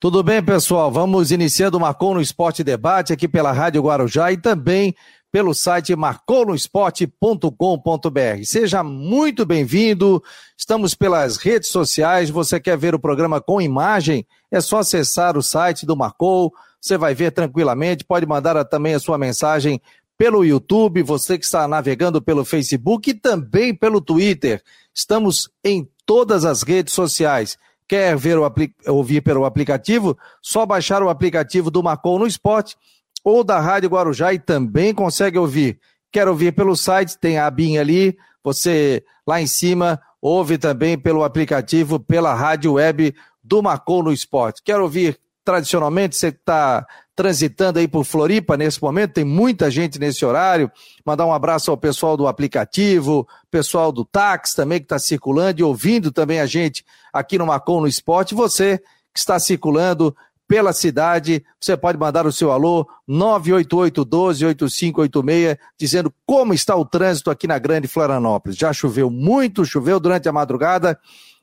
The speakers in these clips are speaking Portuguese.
Tudo bem, pessoal? Vamos iniciando o Marcou no Esporte Debate aqui pela Rádio Guarujá e também pelo site marconosport.com.br. Seja muito bem-vindo. Estamos pelas redes sociais. Você quer ver o programa com imagem? É só acessar o site do Marcou. Você vai ver tranquilamente. Pode mandar também a sua mensagem pelo YouTube, você que está navegando pelo Facebook e também pelo Twitter. Estamos em todas as redes sociais. Quer ver o ouvir pelo aplicativo? Só baixar o aplicativo do Marcou no Esporte ou da Rádio Guarujá e também consegue ouvir. Quer ouvir pelo site? Tem a abinha ali. Você lá em cima ouve também pelo aplicativo, pela rádio web do Marcou no Esporte. Quer ouvir tradicionalmente? Você está transitando aí por Floripa nesse momento, tem muita gente nesse horário. Mandar um abraço ao pessoal do aplicativo, pessoal do táxi também que está circulando e ouvindo também a gente aqui no Macon no Esporte. Você que está circulando pela cidade, você pode mandar o seu alô 988-12-8586, dizendo como está o trânsito aqui na Grande Florianópolis. Já choveu muito, choveu durante a madrugada,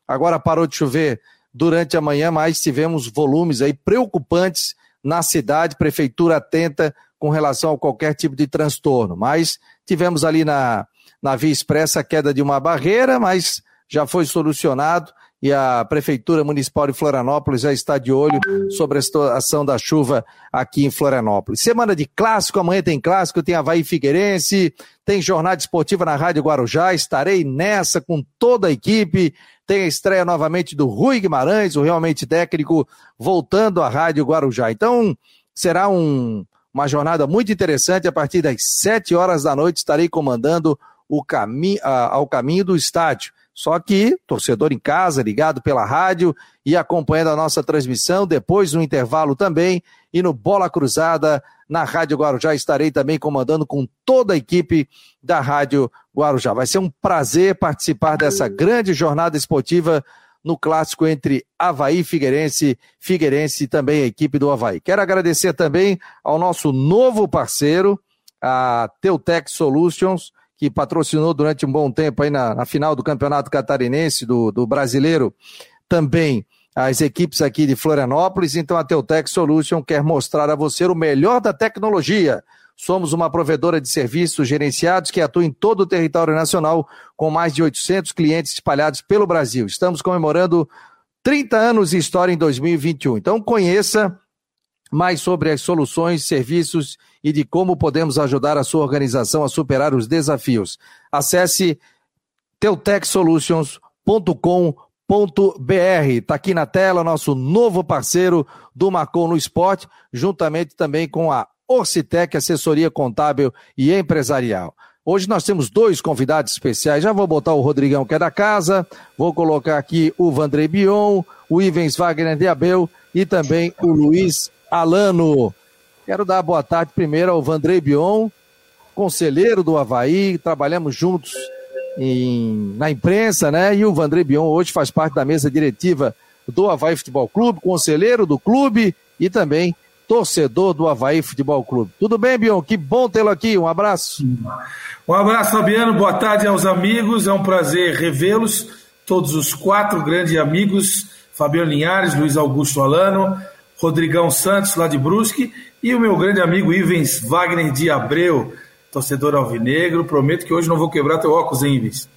agora parou de chover durante a manhã, mas tivemos volumes aí preocupantes na cidade, prefeitura atenta com relação a qualquer tipo de transtorno. Mas tivemos ali na, na Via Expressa a queda de uma barreira, mas já foi solucionado e a Prefeitura Municipal de Florianópolis já está de olho sobre a situação da chuva aqui em Florianópolis. Semana de clássico, amanhã tem clássico, tem Havaí Figueirense, tem jornada esportiva na Rádio Guarujá, estarei nessa com toda a equipe. Tem a estreia novamente do Rui Guimarães, o realmente técnico, voltando à Rádio Guarujá. Então, será um, uma jornada muito interessante. A partir das sete horas da noite estarei comandando o caminho ao caminho do estádio. Só que, torcedor em casa, ligado pela rádio e acompanhando a nossa transmissão, depois no intervalo também, e no Bola Cruzada, na Rádio Guarujá, estarei também comandando com toda a equipe da Rádio Guarujá. Vai ser um prazer participar dessa grande jornada esportiva no clássico entre Havaí e Figueirense, Figueirense e também a equipe do Havaí. Quero agradecer também ao nosso novo parceiro, a Teutec Solutions, que patrocinou durante um bom tempo aí na, na final do Campeonato Catarinense, do, do Brasileiro, também as equipes aqui de Florianópolis. Então a Teutec Solution quer mostrar a você o melhor da tecnologia. Somos uma provedora de serviços gerenciados que atua em todo o território nacional, com mais de 800 clientes espalhados pelo Brasil. Estamos comemorando 30 anos de história em 2021. Então conheça mais sobre as soluções, serviços e de como podemos ajudar a sua organização a superar os desafios. Acesse teutechsolutions.com.br. Está aqui na tela nosso novo parceiro do Marcon no Esporte, juntamente também com a Orcitec, assessoria contábil e empresarial. Hoje nós temos dois convidados especiais. Já vou botar o Rodrigão, que é da casa, vou colocar aqui o Vandrei Bion, o Ivens Wagner de Abel e também o Luiz Alano. Quero dar boa tarde primeiro ao Vandrei Bion, conselheiro do Havaí, trabalhamos juntos em, na imprensa, né? E o Vandrei Bion hoje faz parte da mesa diretiva do Havaí Futebol Clube, conselheiro do clube e também torcedor do Havaí Futebol Clube. Tudo bem, Bion? Que bom tê-lo aqui. Um abraço. Um abraço, Fabiano. Boa tarde aos amigos. É um prazer revê-los, todos os quatro grandes amigos, Fabiano Linhares, Luiz Augusto Alano, Rodrigão Santos, lá de Brusque, e o meu grande amigo Ivens Wagner de Abreu, torcedor alvinegro. Prometo que hoje não vou quebrar teu óculos, hein, Ivens?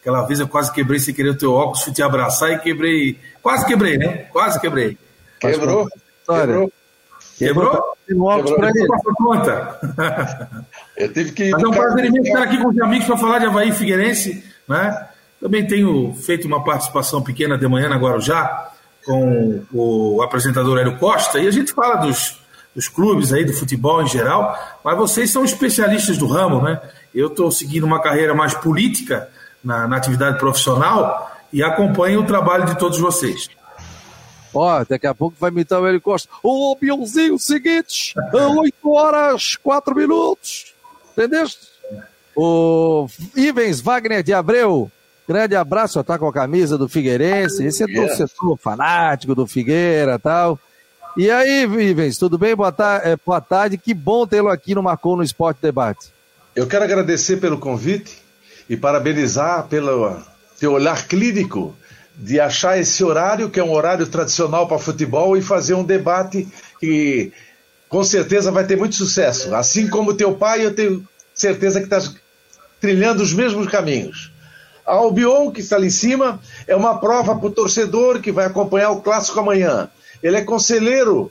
Aquela vez eu quase quebrei sem querer o teu óculos, fui te abraçar e quebrei. Quase quebrei, né? Quase quebrei. Quebrou? Quebrou? Quebrou? Conta. Eu tive que. Mas é um prazer imenso estar aqui com os amigos para falar de Havaí Figueirense, né? Também tenho feito uma participação pequena de manhã na Guarujá com o apresentador Hélio Costa e a gente fala dos, dos clubes aí, do futebol em geral, mas vocês são especialistas do ramo, né? Eu estou seguindo uma carreira mais política na, na atividade profissional e acompanho o trabalho de todos vocês. Ó, daqui a pouco vai imitar o Hélio Costa. Ô, Bielzinho, seguinte, 8 horas, 4 minutos. Entendeste? O Ivens Wagner de Abreu, Grande abraço, tá com a camisa do Figueirense. Esse é torcedor fanático do Figueira tal. E aí, Vivens, tudo bem? Boa, ta é, boa tarde. Que bom tê-lo aqui no Marcou no Esporte Debate. Eu quero agradecer pelo convite e parabenizar pelo teu olhar clínico de achar esse horário, que é um horário tradicional para futebol, e fazer um debate que com certeza vai ter muito sucesso. Assim como teu pai, eu tenho certeza que está trilhando os mesmos caminhos. A Albion, que está ali em cima, é uma prova para o torcedor que vai acompanhar o clássico amanhã. Ele é conselheiro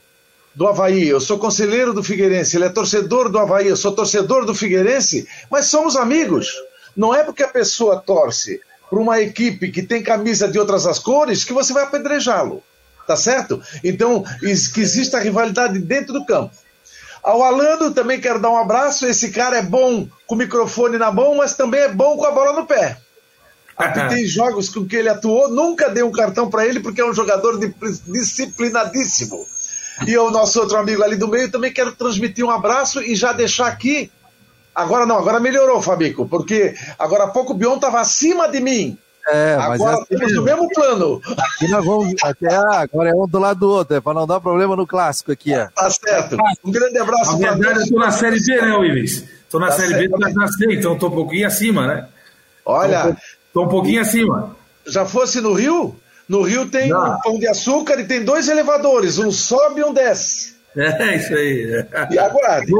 do Havaí, eu sou conselheiro do Figueirense, ele é torcedor do Havaí, eu sou torcedor do Figueirense, mas somos amigos. Não é porque a pessoa torce para uma equipe que tem camisa de outras as cores que você vai apedrejá-lo. Tá certo? Então, que exista rivalidade dentro do campo. Ao Alano também quero dar um abraço. Esse cara é bom com o microfone na mão, mas também é bom com a bola no pé. Aqui tem jogos com que ele atuou, nunca dei um cartão para ele porque é um jogador disciplinadíssimo. E o nosso outro amigo ali do meio também quero transmitir um abraço e já deixar aqui Agora não, agora melhorou, Fabico, porque agora há pouco o Bion estava acima de mim. É, agora é temos o mesmo plano. Aqui nós vamos, até, agora é um do lado do outro, é para não dar problema no clássico aqui. É. Tá certo. Um grande abraço para verdade, eu estou na Série B, né, Willis? Estou na tá Série certo. B, na C, então estou um pouquinho acima, né? Olha. Estou um pouquinho acima. Já fosse no Rio? No Rio tem não. um pão de açúcar e tem dois elevadores, um sobe e um desce. É, isso aí. E aguarde.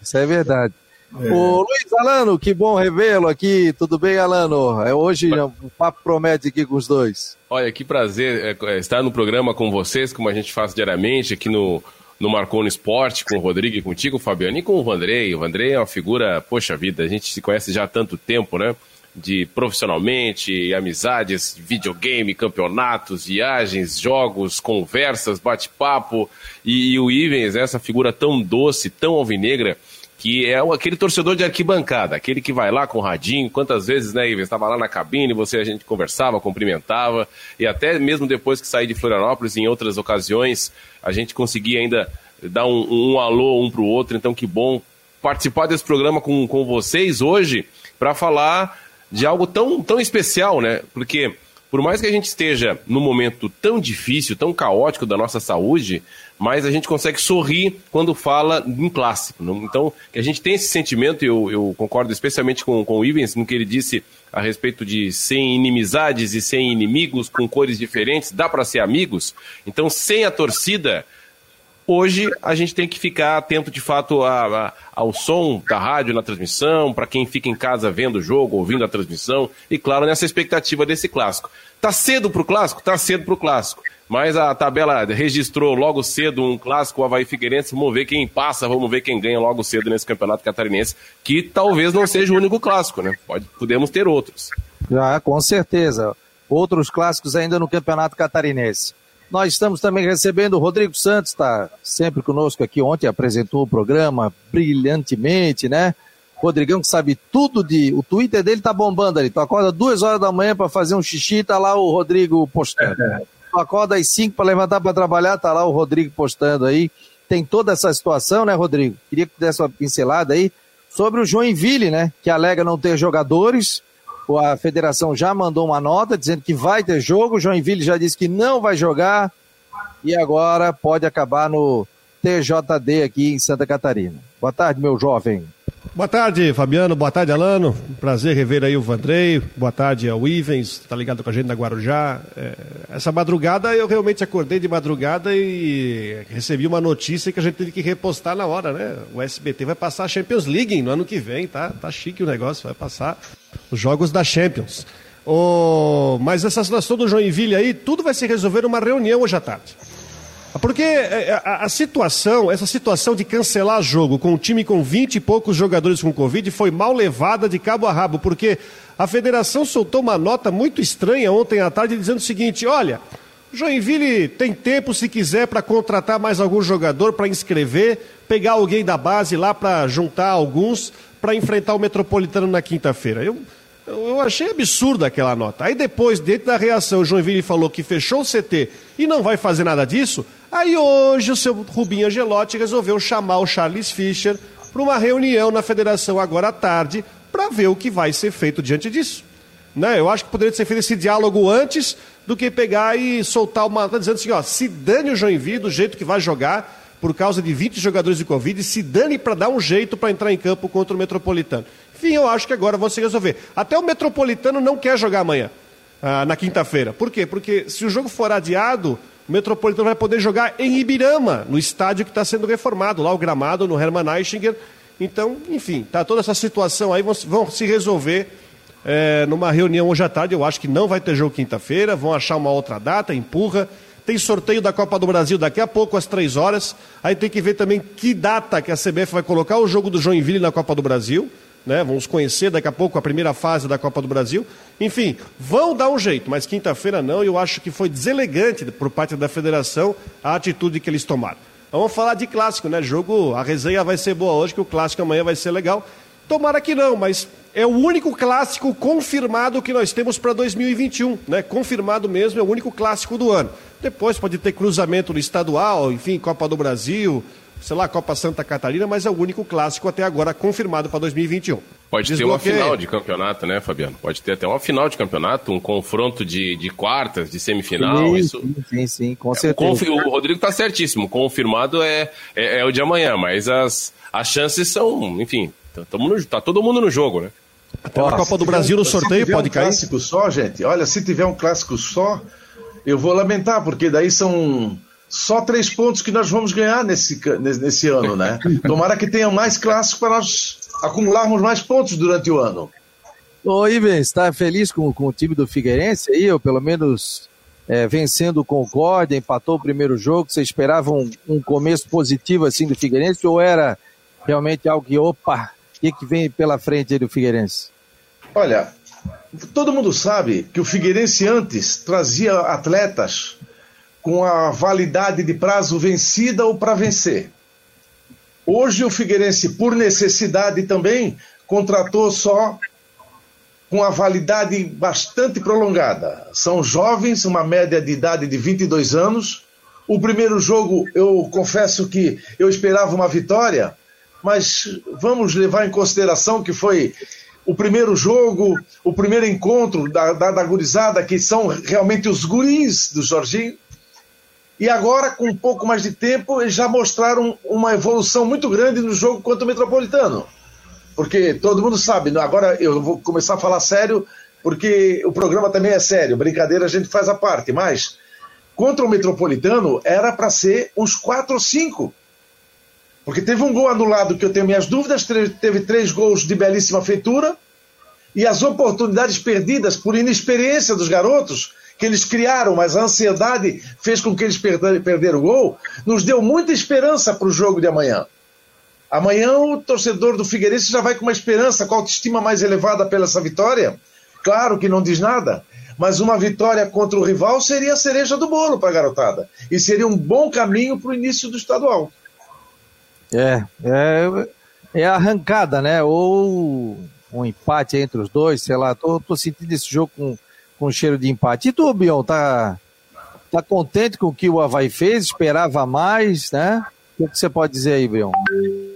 Isso é verdade. É. O Luiz Alano, que bom revê-lo aqui. Tudo bem, Alano? É hoje o papo promete aqui com os dois. Olha, que prazer é, é, estar no programa com vocês, como a gente faz diariamente aqui no, no Marcou no Esporte, com o Rodrigo e contigo, Fabiano, e com o Vandrei. O Vandrei é uma figura, poxa vida, a gente se conhece já há tanto tempo, né? De profissionalmente, amizades, videogame, campeonatos, viagens, jogos, conversas, bate-papo. E, e o Ivens, essa figura tão doce, tão alvinegra, que é aquele torcedor de arquibancada, aquele que vai lá com o radinho, quantas vezes, né, Ives, estava lá na cabine, você, a gente conversava, cumprimentava, e até mesmo depois que saí de Florianópolis, em outras ocasiões, a gente conseguia ainda dar um, um alô um para o outro, então que bom participar desse programa com, com vocês hoje, para falar de algo tão, tão especial, né, porque por mais que a gente esteja num momento tão difícil, tão caótico da nossa saúde, mas a gente consegue sorrir quando fala em clássico. Então, que a gente tem esse sentimento, eu, eu concordo especialmente com, com o Ivens, no que ele disse a respeito de sem inimizades e sem inimigos, com cores diferentes, dá para ser amigos. Então, sem a torcida, Hoje a gente tem que ficar atento de fato a, a, ao som da rádio na transmissão, para quem fica em casa vendo o jogo, ouvindo a transmissão, e claro, nessa expectativa desse clássico. Tá cedo para o clássico? Tá cedo para o clássico. Mas a tabela registrou logo cedo um clássico Havaí Figueirense. Vamos ver quem passa, vamos ver quem ganha logo cedo nesse campeonato catarinense, que talvez não seja o único clássico, né? Pode, podemos ter outros. Já, com certeza. Outros clássicos ainda no campeonato catarinense. Nós estamos também recebendo o Rodrigo Santos, está sempre conosco aqui. Ontem apresentou o programa brilhantemente, né? Rodrigão que sabe tudo de. O Twitter dele tá bombando ali. Tu acorda duas horas da manhã para fazer um xixi, tá lá o Rodrigo postando. Tu acorda às cinco para levantar para trabalhar, tá lá o Rodrigo postando aí. Tem toda essa situação, né, Rodrigo? Queria que desse uma pincelada aí sobre o Joinville, né? Que alega não ter jogadores a federação já mandou uma nota dizendo que vai ter jogo, Joinville já disse que não vai jogar e agora pode acabar no TJD aqui em Santa Catarina. Boa tarde, meu jovem. Boa tarde, Fabiano. Boa tarde, Alano. Prazer rever aí o Vandrei. Boa tarde ao Ivens, tá ligado com a gente na Guarujá. É, essa madrugada eu realmente acordei de madrugada e recebi uma notícia que a gente teve que repostar na hora, né? O SBT vai passar a Champions League no ano que vem, tá? Tá chique o negócio, vai passar os jogos da Champions. Oh, mas essa situação do Joinville aí, tudo vai se resolver numa reunião hoje à tarde. Porque é, é, a, a, situação, essa situação de cancelar jogo com um time com 20 e poucos jogadores com Covid foi mal levada de cabo a rabo, porque a federação soltou uma nota muito estranha ontem à tarde dizendo o seguinte: olha, Joinville tem tempo, se quiser, para contratar mais algum jogador para inscrever, pegar alguém da base lá para juntar alguns para enfrentar o Metropolitano na quinta-feira. Eu, eu achei absurda aquela nota. Aí depois, dentro da reação, o Joinville falou que fechou o CT e não vai fazer nada disso. Aí hoje o seu Rubinho Angelotti resolveu chamar o Charles Fischer para uma reunião na federação agora à tarde para ver o que vai ser feito diante disso. Né? Eu acho que poderia ser feito esse diálogo antes do que pegar e soltar uma. Tá dizendo assim, ó, se dane o Joinville do jeito que vai jogar, por causa de 20 jogadores de Covid, se dane para dar um jeito para entrar em campo contra o Metropolitano. Enfim, eu acho que agora vão se resolver. Até o Metropolitano não quer jogar amanhã. ah, na quinta-feira. Por quê? Porque se o jogo for adiado, o Metropolitano vai poder jogar em Ibirama, no estádio que está sendo reformado, lá o gramado, no Hermann Eichinger. Então, enfim, tá toda essa situação aí vão, vão se resolver é, numa reunião hoje à tarde. Eu acho que não vai ter jogo quinta-feira, vão achar uma outra data, empurra. Tem sorteio da Copa do Brasil daqui a pouco, às três horas. Aí tem que ver também que data que a CBF vai colocar o jogo do Joinville na Copa do Brasil né? Vamos conhecer daqui a pouco a primeira fase da Copa do Brasil. Enfim, vão dar um jeito, mas quinta-feira não. Eu acho que foi deselegante por parte da federação a atitude que eles tomaram. Vamos falar de clássico, né? Jogo, a resenha vai ser boa hoje, que o clássico amanhã vai ser legal. Tomara que não, mas é o único clássico confirmado que nós temos para 2021, né? Confirmado mesmo, é o único clássico do ano. Depois pode ter cruzamento no estadual, enfim, Copa do Brasil, sei lá, Copa Santa Catarina, mas é o único clássico até agora confirmado para 2021. Pode Desbloqueio. ter uma final de campeonato, né, Fabiano? Pode ter até uma final de campeonato, um confronto de, de quartas, de semifinal. Sim, isso... sim, sim, com certeza. É, o Rodrigo está certíssimo. Confirmado é, é, é, o de amanhã, mas as, as chances são, enfim, tá todo mundo no jogo, né? Até a Copa do Brasil no sorteio pode um cair. clássico só, gente, olha, se tiver um clássico só, eu vou lamentar, porque daí são só três pontos que nós vamos ganhar nesse, nesse ano, né? Tomara que tenha mais clássicos para nós acumularmos mais pontos durante o ano. Ô, Ivan, está feliz com, com o time do Figueirense aí, ou pelo menos é, vencendo o Concórdia, empatou o primeiro jogo, você esperava um, um, começo positivo assim do Figueirense, ou era realmente algo que, opa, o que, que vem pela frente aí do Figueirense? Olha, todo mundo sabe que o Figueirense antes trazia atletas com a validade de prazo vencida ou para vencer. Hoje o Figueirense, por necessidade também, contratou só com a validade bastante prolongada. São jovens, uma média de idade de 22 anos. O primeiro jogo, eu confesso que eu esperava uma vitória, mas vamos levar em consideração que foi o primeiro jogo, o primeiro encontro da, da, da gurizada, que são realmente os guris do Jorginho. E agora, com um pouco mais de tempo, eles já mostraram uma evolução muito grande no jogo contra o Metropolitano. Porque todo mundo sabe, né? agora eu vou começar a falar sério, porque o programa também é sério, brincadeira a gente faz a parte, mas contra o Metropolitano era para ser uns 4 ou 5. Porque teve um gol anulado que eu tenho minhas dúvidas, teve três gols de belíssima feitura, e as oportunidades perdidas por inexperiência dos garotos que eles criaram, mas a ansiedade fez com que eles perderam o gol, nos deu muita esperança para o jogo de amanhã. Amanhã o torcedor do Figueirense já vai com uma esperança, com a autoestima mais elevada pela essa vitória. Claro que não diz nada, mas uma vitória contra o rival seria a cereja do bolo para a garotada. E seria um bom caminho para o início do estadual. É, é, é arrancada, né? Ou um empate entre os dois, sei lá. Tô, tô sentindo esse jogo com com cheiro de empate. E tu, Bion, tá, tá contente com o que o Havaí fez? Esperava mais, né? O que você pode dizer aí, Bion?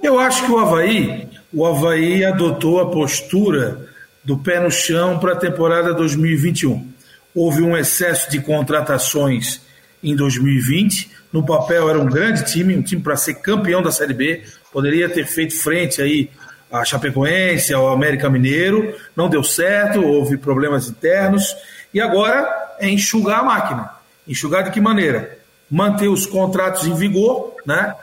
Eu acho que o Havaí, o Havaí adotou a postura do pé no chão para a temporada 2021. Houve um excesso de contratações em 2020. No papel era um grande time, um time para ser campeão da Série B. Poderia ter feito frente aí a Chapecoense, ao América Mineiro. Não deu certo, houve problemas internos. E agora é enxugar a máquina. Enxugar de que maneira? Manter os contratos em vigor, né?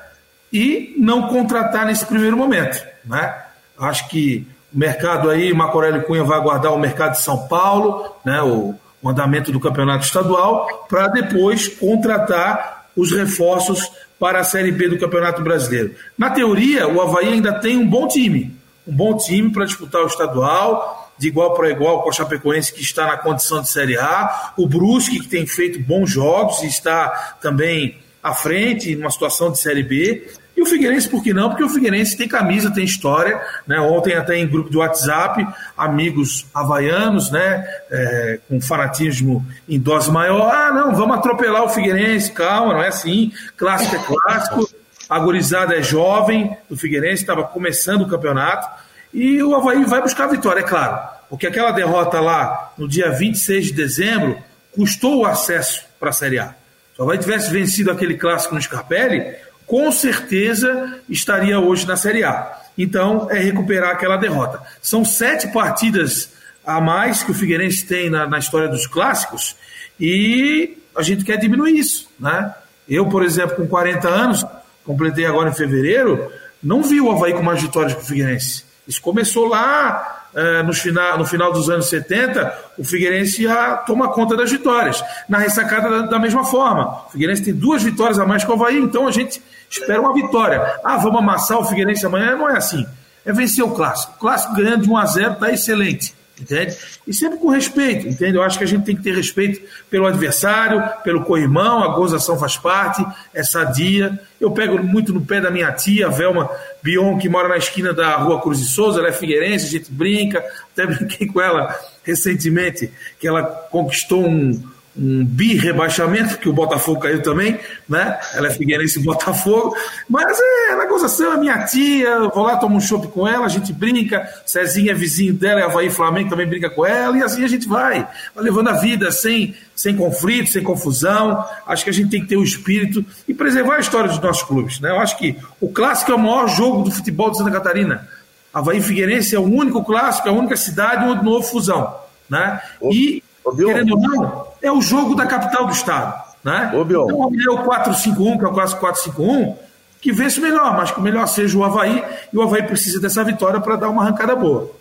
E não contratar nesse primeiro momento, né? Acho que o mercado aí, Marco Aurélio Cunha vai aguardar o mercado de São Paulo, né? O, o andamento do campeonato estadual, para depois contratar os reforços para a Série B do Campeonato Brasileiro. Na teoria, o Havaí ainda tem um bom time, um bom time para disputar o estadual, de igual para igual com o Chapecoense, que está na condição de Série A, o Brusque, que tem feito bons jogos e está também à frente, numa situação de Série B. E o Figueirense, por que não? Porque o Figueirense tem camisa, tem história. Né? Ontem, até em grupo de WhatsApp, amigos havaianos, né? É, com fanatismo em dose maior. Ah, não, vamos atropelar o Figueirense, calma, não é assim. Clássico é clássico. A é jovem, o Figueirense estava começando o campeonato. E o Havaí vai buscar a vitória, é claro. Porque aquela derrota lá no dia 26 de dezembro custou o acesso para a Série A. Se o Havaí tivesse vencido aquele clássico no Scarpelli, com certeza estaria hoje na Série A. Então, é recuperar aquela derrota. São sete partidas a mais que o Figueirense tem na, na história dos clássicos e a gente quer diminuir isso, né? Eu, por exemplo, com 40 anos, completei agora em fevereiro, não vi o Havaí com mais vitórias que o Figueirense. Isso começou lá é, no, final, no final dos anos 70, o Figueirense já toma conta das vitórias. Na ressacada, da, da, mesma forma. O Figueirense tem duas vitórias a mais que o Havaí, então a gente espera uma vitória. Ah, vamos amassar o Figueirense amanhã? Não é assim. É vencer o clássico. O clássico ganhando de 1 a 0 está excelente entende? E sempre com respeito, entende? Eu acho que a gente tem que ter respeito pelo adversário, pelo co-irmão, a gozação faz parte, é sadia. Eu pego muito no pé da minha tia, Velma Bion, que mora na esquina da rua Cruz de Souza, ela é figueirense, a gente brinca, até brinquei com ela recentemente, que ela conquistou um, um bi-rebaixamento, que o Botafogo caiu também, né? Ela é Figueirense Botafogo, mas é na gozação, a minha tia, vou lá, tomo um chopp com ela, a gente brinca, Cezinha é vizinho dela, é Havaí Flamengo, também brinca com ela, e assim a gente vai, vai levando a vida sem, sem conflito, sem confusão, acho que a gente tem que ter o espírito e preservar a história dos nossos clubes, né? Eu acho que o clássico é o maior jogo do futebol de Santa Catarina, Havaí Figueirense é o único clássico, é a única cidade onde não houve fusão, né? E, querendo ou não, é o jogo da capital do estado. Né? Ô, então, é o 4-5-1, que é o clássico 4-5-1, que vence o melhor, mas que o melhor seja o Havaí, e o Havaí precisa dessa vitória para dar uma arrancada boa.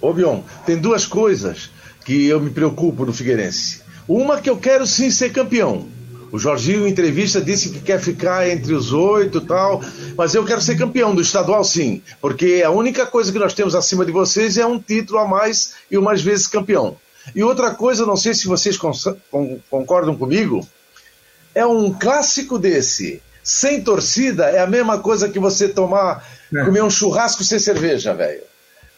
Ô, Bion, tem duas coisas que eu me preocupo no Figueirense. Uma que eu quero sim ser campeão. O Jorginho, em entrevista, disse que quer ficar entre os oito e tal, mas eu quero ser campeão do estadual, sim, porque a única coisa que nós temos acima de vocês é um título a mais e o mais vezes campeão. E outra coisa, não sei se vocês concordam comigo, é um clássico desse. Sem torcida é a mesma coisa que você tomar, é. comer um churrasco sem cerveja, velho.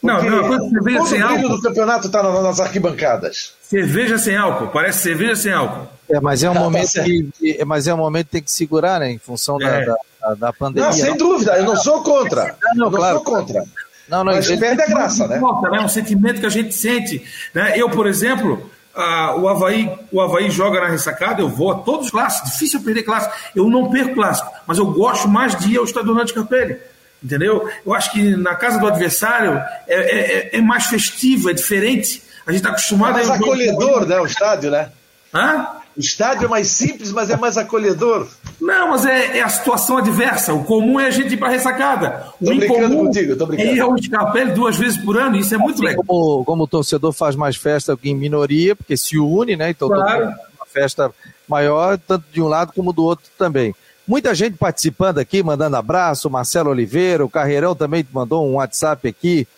Não, não, quando cerveja sem álcool. do campeonato está nas arquibancadas. Cerveja sem álcool, parece cerveja sem álcool. É, mas é um tá, momento tá que, mas é um momento que tem que segurar, né, em função é. da, da, da, pandemia. Não, sem dúvida, eu não sou contra. Não, não claro, sou contra. Não, não, Mas perde a graça, né? É um sentimento que a gente sente. Né? Eu, por exemplo, uh, o, Havaí, o Havaí joga na ressacada, eu vou a todos os clássicos. Difícil perder clássico. Eu não perco clássico, mas eu gosto mais de ir ao Estádio de Capelli. Entendeu? Eu acho que na casa do adversário é, é, é, é mais festivo, é diferente. A gente está acostumado é mais a. acolhedor, né? O estádio, né? Hã? O estádio é mais simples, mas é mais acolhedor. Não, mas é, é a situação adversa. O comum é a gente ir para a ressacada. O tô brincando contigo, tô brincando. É ir ao Escapelli duas vezes por ano, isso é muito assim, legal. Como, como o torcedor faz mais festa em minoria, porque se une, né? Então claro. uma festa maior, tanto de um lado como do outro também. Muita gente participando aqui, mandando abraço, Marcelo Oliveira, o Carreirão também mandou um WhatsApp aqui,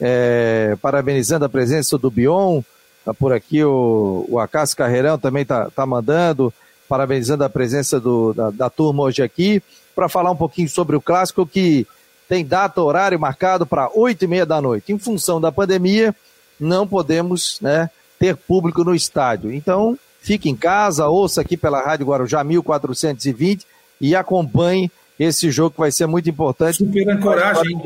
é, parabenizando a presença do Bion. Tá por aqui o, o Acácio Carreirão também tá, tá mandando, parabenizando a presença do, da, da turma hoje aqui, para falar um pouquinho sobre o clássico que tem data, horário marcado para oito e meia da noite. Em função da pandemia, não podemos né, ter público no estádio. Então, fique em casa, ouça aqui pela Rádio Guarujá 1420 e acompanhe esse jogo que vai ser muito importante. Super ancoragem.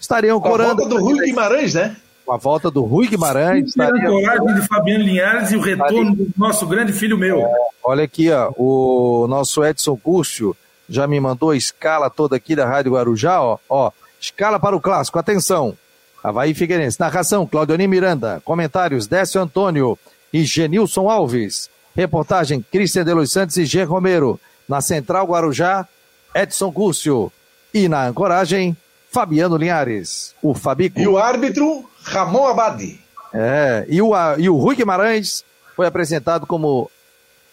Estarei ancorando. A volta do Rui Guimarães, né? Com a volta do Rui Guimarães. A coragem de Fabiano Linhares e o retorno do nosso grande filho meu. É, olha aqui, ó, o nosso Edson Cúrcio já me mandou a escala toda aqui da Rádio Guarujá, ó, ó, escala para o clássico, atenção, Havaí Figueirense, narração, Claudioni Miranda, comentários, Décio Antônio e Genilson Alves, reportagem, Cristian de Los Santos e G. Romero, na Central Guarujá, Edson Cúrcio, e na ancoragem, Fabiano Linhares, o Fabico. E o árbitro, Ramon Abadi. É, e o, e o Rui Guimarães foi apresentado como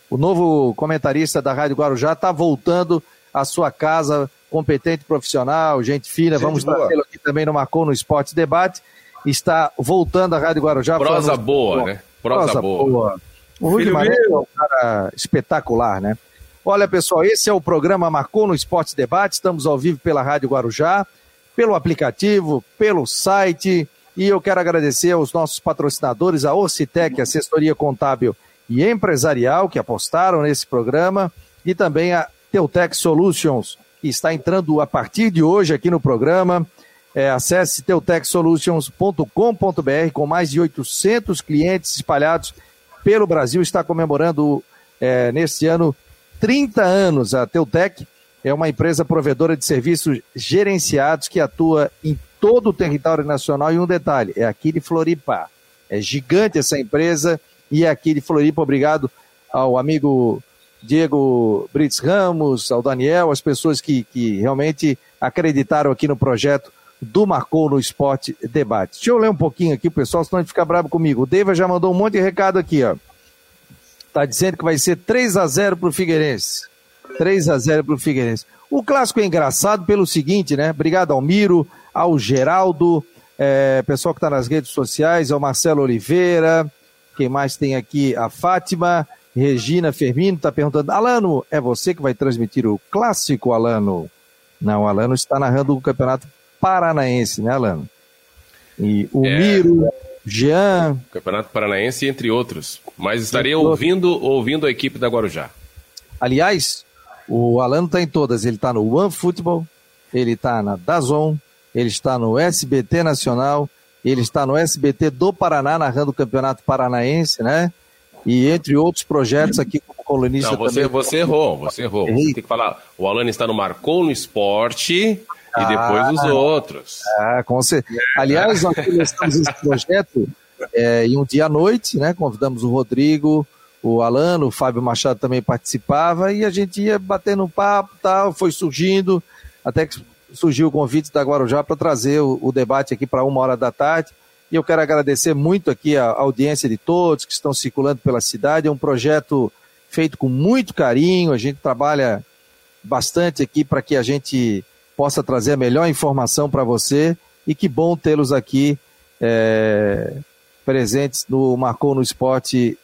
o novo comentarista da Rádio Guarujá, está voltando à sua casa, competente profissional, gente fina, gente vamos trazê-lo aqui também no Marcou no Esporte Debate, está voltando à Rádio Guarujá. Prosa boa, né? Prosa, Prosa boa. boa. O Rui Guimarães é um cara espetacular, né? Olha, pessoal, esse é o programa Marcou no Esporte Debate, estamos ao vivo pela Rádio Guarujá, pelo aplicativo, pelo site, e eu quero agradecer aos nossos patrocinadores, a Ocitec, assessoria contábil e empresarial, que apostaram nesse programa, e também a Teutec Solutions, que está entrando a partir de hoje aqui no programa. É, acesse teutechsolutions.com.br com mais de 800 clientes espalhados pelo Brasil. Está comemorando é, nesse ano 30 anos. A Teutec é uma empresa provedora de serviços gerenciados que atua em todo o território nacional. E um detalhe, é aqui de Floripa. É gigante essa empresa e é aqui de Floripa. Obrigado ao amigo Diego Brits Ramos, ao Daniel, as pessoas que, que realmente acreditaram aqui no projeto do Marcou no Esporte Debate. Deixa eu ler um pouquinho aqui, pessoal, senão a gente fica bravo comigo. O Deva já mandou um monte de recado aqui, ó. Tá dizendo que vai ser 3 a 0 pro Figueirense. 3 a 0 pro Figueirense. O clássico é engraçado pelo seguinte, né? Obrigado ao Miro, ao Geraldo, é, pessoal que está nas redes sociais, ao Marcelo Oliveira, quem mais tem aqui? A Fátima, Regina Fermino está perguntando, Alano, é você que vai transmitir o clássico, Alano? Não, o Alano está narrando o Campeonato Paranaense, né, Alano? E o é... Miro, Jean. Campeonato Paranaense, entre outros. Mas estaria ouvindo, ouvindo a equipe da Guarujá. Aliás, o Alano está em todas. Ele está no One Football, ele está na Dazon, ele está no SBT Nacional, ele está no SBT do Paraná, narrando o Campeonato Paranaense, né? E entre outros projetos aqui como colunista Não, você, também. Você errou, você errou. Você tem que falar. O Alano está no Marcou no Esporte ah, e depois os outros. Ah, com certeza. Aliás, nós começamos esse projeto é, em um dia à noite, né? Convidamos o Rodrigo, o Alano, o Fábio Machado também participava e a gente ia batendo um papo tal, foi surgindo, até que surgiu o convite da Guarujá para trazer o, o, debate aqui para uma hora da tarde. E eu quero agradecer muito aqui a audiência de todos que estão circulando pela cidade. É um projeto feito com muito carinho. A gente trabalha bastante aqui para que a gente possa trazer a melhor informação para você. E que bom tê-los aqui é, presentes no Marcou no Esporte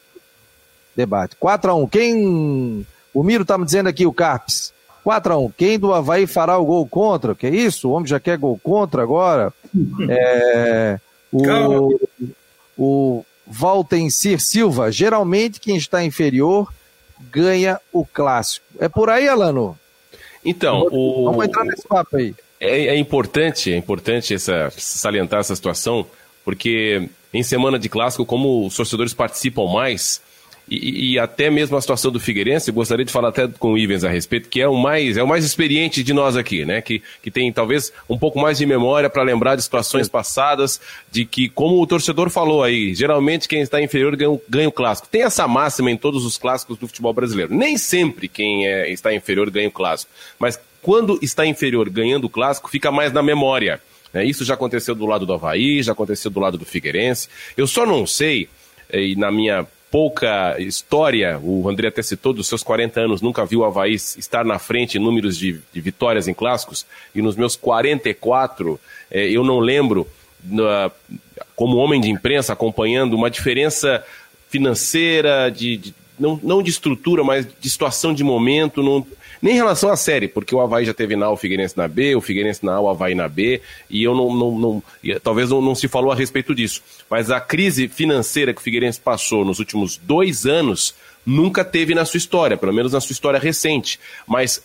debate. 4 a 1 Quem. O Miro está me dizendo aqui, o Carpes. 4x1. Quem do Havaí fará o gol contra? Que é isso? O homem já quer gol contra agora? É, o, o Valtencir Silva. Geralmente quem está inferior ganha o clássico. É por aí, Alano? Então, o... vamos entrar nesse papo aí. É, é importante, é importante essa, salientar essa situação, porque em semana de clássico, como os torcedores participam mais, e, e, até mesmo a situação do Figueirense, gostaria de falar até com o Ivens a respeito, que é o mais, é o mais experiente de nós aqui, né? Que, que tem talvez um pouco mais de memória para lembrar de situações passadas, de que, como o torcedor falou aí, geralmente quem está inferior ganha, ganha o clássico. Tem essa máxima em todos os clássicos do futebol brasileiro. Nem sempre quem é, está inferior ganha o clássico, mas quando está inferior ganhando o clássico, fica mais na memória. Né? Isso já aconteceu do lado do Havaí, já aconteceu do lado do Figueirense. Eu só não sei, eh, e na minha pouca história, o André até citou, dos seus 40 anos, nunca viu o Havaí estar na frente em números de, de vitórias em clássicos, e nos meus 44, eh, eu não lembro, como homem de imprensa, acompanhando uma diferença financeira, de, de não, não de estrutura, mas de situação de momento, não, nem em relação à série, porque o Havaí já teve na A, o Figueirense na B, o Figueirense na A, o Havaí na B, e eu não, não, não talvez não, não, se falou a respeito disso. Mas a crise financeira que o Figueirense passou nos últimos dois anos nunca teve na sua história, pelo menos na sua história recente. Mas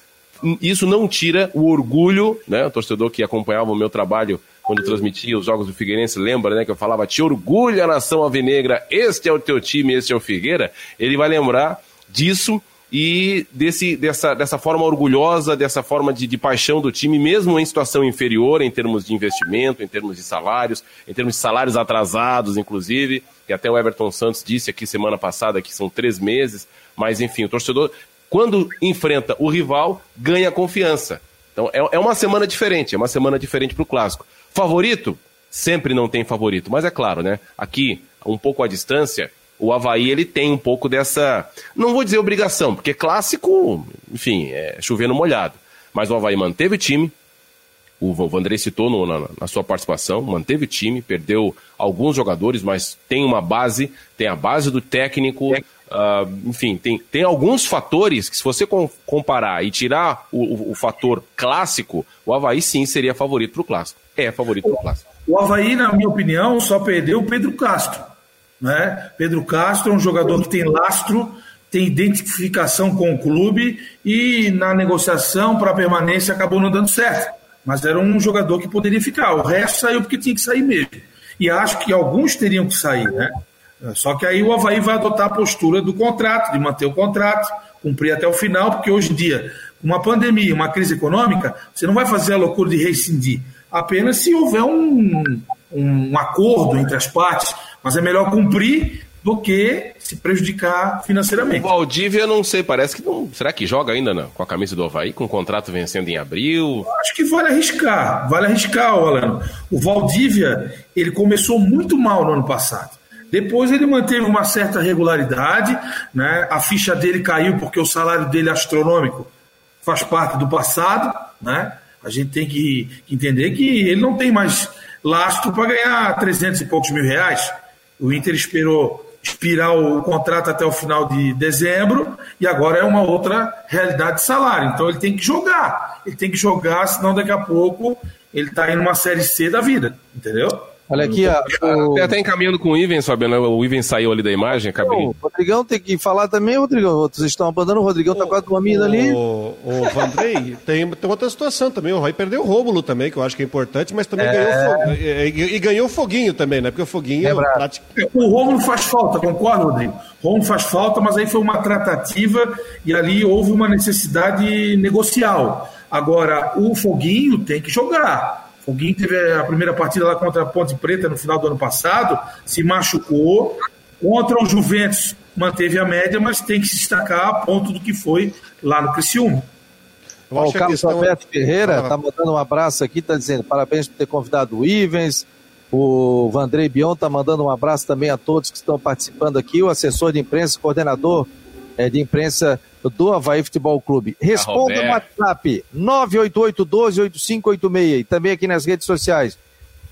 isso não tira o orgulho, né? O torcedor que acompanhava o meu trabalho quando transmitia os jogos do Figueirense, lembra, né, que eu falava, te orgulha nação alvinegra, este é o teu time, este é o Figueira, ele vai lembrar disso e desse, dessa, dessa forma orgulhosa, dessa forma de, de, paixão do time, mesmo em situação inferior em termos de investimento, em termos de salários, em termos de salários atrasados, inclusive, que até o Everton Santos disse aqui semana passada que são três meses, mas enfim, o torcedor, quando enfrenta o rival, ganha confiança. Então é, é uma semana diferente, é uma semana diferente para o clássico. Favorito? Sempre não tem favorito, mas é claro, né? Aqui, um pouco à distância, o Havaí ele tem um pouco dessa. Não vou dizer obrigação, porque clássico, enfim, é chovendo molhado. Mas o Havaí manteve o time. O Vandrei citou no, na, na, sua participação, manteve o time, perdeu alguns jogadores, mas tem uma base, tem a base do técnico. Uh, enfim, tem, tem alguns fatores que, se você comparar e tirar o, o, o fator clássico, o Havaí sim seria favorito para o clássico. É favorito para o clássico. O Havaí, na minha opinião, só perdeu o Pedro Castro. Né? Pedro Castro é um jogador que tem lastro, tem identificação com o clube e na negociação para permanência acabou não dando certo. Mas era um jogador que poderia ficar. O resto saiu porque tinha que sair mesmo. E acho que alguns teriam que sair, né? Só que aí o Havaí vai adotar a postura do contrato, de manter o contrato, cumprir até o final, porque hoje em dia, uma pandemia, uma crise econômica, você não vai fazer a loucura de rescindir. Apenas se houver um, um acordo entre as partes Mas é melhor cumprir do que se prejudicar financeiramente. O Valdívia, não sei, parece que não. Será que joga ainda não, com a camisa do Havaí, com o contrato vencendo em abril? Acho que vale arriscar, vale arriscar, Alan. O Valdívia, ele começou muito mal no ano passado. Depois ele manteve uma certa regularidade, né? a ficha dele caiu porque o salário dele é astronômico faz parte do passado, né? A gente tem que entender que ele não tem mais lastro para ganhar 300 e poucos mil reais. O Inter esperou expirar o contrato até o final de dezembro e agora é uma outra realidade de salário. Então ele tem que jogar. Ele tem que jogar, senão daqui a pouco ele está indo numa série C da vida, entendeu? Olha aqui, ó, o... até, até encaminhando com o Ivens, Fabiano, o Ivens saiu ali da imagem, acabei. O Rodrigão tem que falar também, Rodrigão. Vocês estão abandonando o Rodrigão, tá quase uma mina ali. O, o Vandrei, tem, tem outra situação também. O Roy perdeu o Rômulo também, que eu acho que é importante, mas também é... ganhou e, e, ganhou o Foguinho também, né? Porque o Foguinho. É prática... O Rômulo faz falta, concorda, Rodrigo? O Rômulo faz falta, mas aí foi uma tratativa e ali houve uma necessidade negocial. Agora, o Foguinho tem que jogar. Foguinho teve a primeira partida lá contra a Ponte Preta no final do ano passado, se machucou. Contra o Juventus manteve a média, mas tem que se destacar a ponto do que foi lá no Criciúma. Ó, o Carlos Alberto Ferreira está mandando um abraço aqui, está dizendo parabéns por ter convidado o Ivens. O Vandrei Bion está mandando um abraço também a todos que estão participando aqui. O assessor de imprensa, coordenador é, de imprensa do Havaí Futebol Clube. Responda no WhatsApp 988-12-8586 e também aqui nas redes sociais.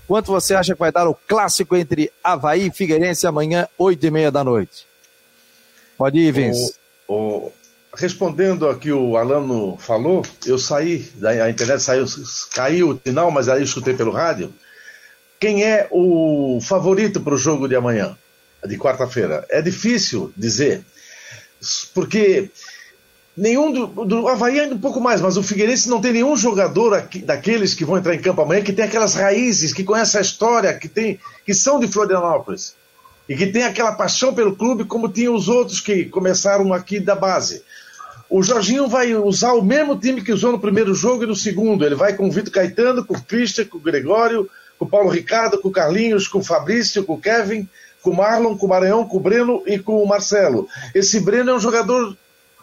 Quanto você acha que vai dar o clássico entre Havaí e Figueirense amanhã, 8 e meia da noite? Pode ir, Vince. O, o, respondendo aqui o Alano falou, eu saí, a internet saiu, caiu o sinal, mas aí eu escutei pelo rádio. Quem é o favorito para o jogo de amanhã, de quarta-feira? É difícil dizer, porque Nenhum do, do Havaí ainda um pouco mais, mas o Figueirense não tem nenhum jogador aqui, daqueles que vão entrar em campo amanhã que tem aquelas raízes, que conhece a história, que, tem, que são de Florianópolis. E que tem aquela paixão pelo clube como tinha os outros que começaram aqui da base. O Jorginho vai usar o mesmo time que usou no primeiro jogo e no segundo. Ele vai com o Vitor Caetano, com o Christian, com o Gregório, com o Paulo Ricardo, com o Carlinhos, com o Fabrício, com o Kevin, com o Marlon, com o Maranhão, com o Breno e com o Marcelo. Esse Breno é um jogador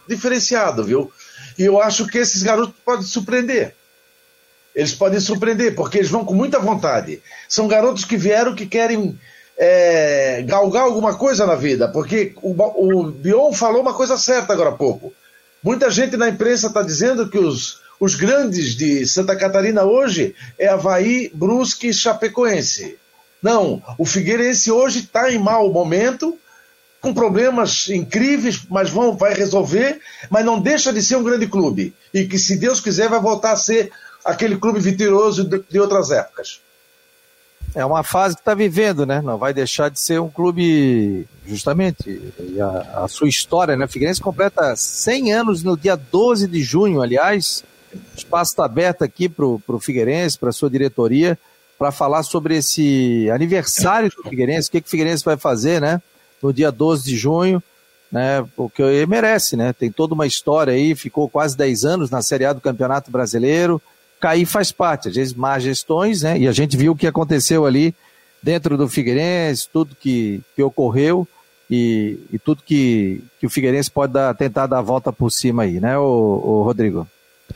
diferenciado, viu? E eu acho que esses garotos podem surpreender. Eles podem surpreender, porque eles vão com muita vontade. São garotos que vieram que querem é, galgar alguma coisa na vida, porque o, o Bion falou uma coisa certa agora há pouco. Muita gente na imprensa está dizendo que os, os grandes de Santa Catarina hoje é Havaí, Brusque e Chapecoense. Não, o Figueirense hoje está em mau momento, com problemas incríveis, mas vão, vai resolver, mas não deixa de ser um grande clube. E que, se Deus quiser, vai voltar a ser aquele clube vitorioso de, de outras épocas. É uma fase que está vivendo, né? Não vai deixar de ser um clube, justamente, a, a, sua história, né? Figueirense completa 100 anos no dia 12 de junho, aliás. O espaço está aberto aqui para o Figueirense, para a sua diretoria, para falar sobre esse aniversário do Figueirense, o que, que o Figueirense vai fazer, né? No dia 12 de junho, né, porque ele merece, né? Tem toda uma história aí, ficou quase 10 anos na Série A do Campeonato Brasileiro. Cair faz parte, às vezes más gestões, né? E a gente viu o que aconteceu ali dentro do Figueirense, tudo que, que ocorreu e, e tudo que, que o Figueirense pode dar, tentar dar a volta por cima aí, né, o, o Rodrigo?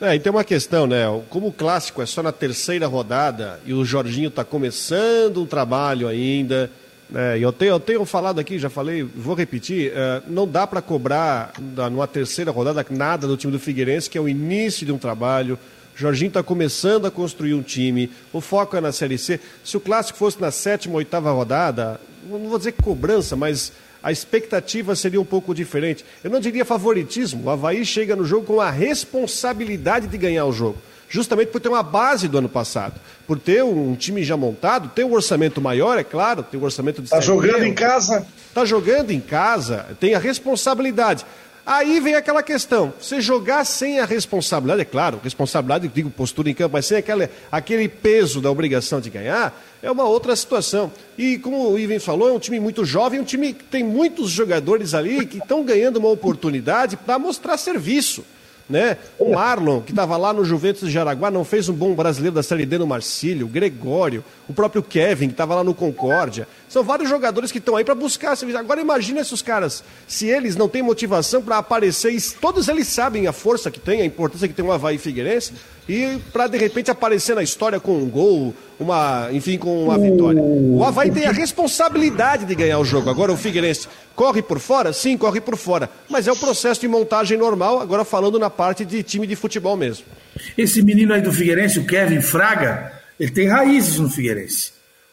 É, e tem uma questão, né? Como o clássico é só na terceira rodada e o Jorginho está começando um trabalho ainda, é, eu, tenho, eu tenho falado aqui, já falei, vou repetir, é, não dá para cobrar numa terceira rodada nada do time do Figueirense, que é o início de um trabalho. Jorginho está começando a construir um time, o foco é na Série C. Se o clássico fosse na sétima, oitava rodada, não vou dizer cobrança, mas a expectativa seria um pouco diferente. Eu não diria favoritismo, o Havaí chega no jogo com a responsabilidade de ganhar o jogo justamente por ter uma base do ano passado. Por ter um time já montado, ter um orçamento maior, é claro, ter um orçamento de. Está jogando em casa? Está jogando em casa, tem a responsabilidade. Aí vem aquela questão, você jogar sem a responsabilidade, é claro, responsabilidade, digo postura em campo, mas sem aquele, aquele peso da obrigação de ganhar, é uma outra situação. E como o Ivan falou, é um time muito jovem, um time que tem muitos jogadores ali que estão ganhando uma oportunidade para mostrar serviço né? O Marlon, que estava lá no Juventus de Jaraguá, não fez um bom brasileiro da Série D no Marcílio, o Gregório, o próprio Kevin, que estava lá no Concórdia. São vários jogadores que estão aí para buscar. Agora imagina se os caras, se eles não têm motivação para aparecer, todos eles sabem a força que tem, a importância que tem um Havaí Figueirense, e para de repente aparecer na história com um gol, uma, enfim, com uma vitória. O Havaí tem a responsabilidade de ganhar o jogo. Agora o Figueirense corre por fora? Sim, corre por fora. Mas é o processo de montagem normal, agora falando na parte de time de futebol mesmo. Esse menino aí do Figueirense, o Kevin Fraga, ele tem raízes no Figueirense.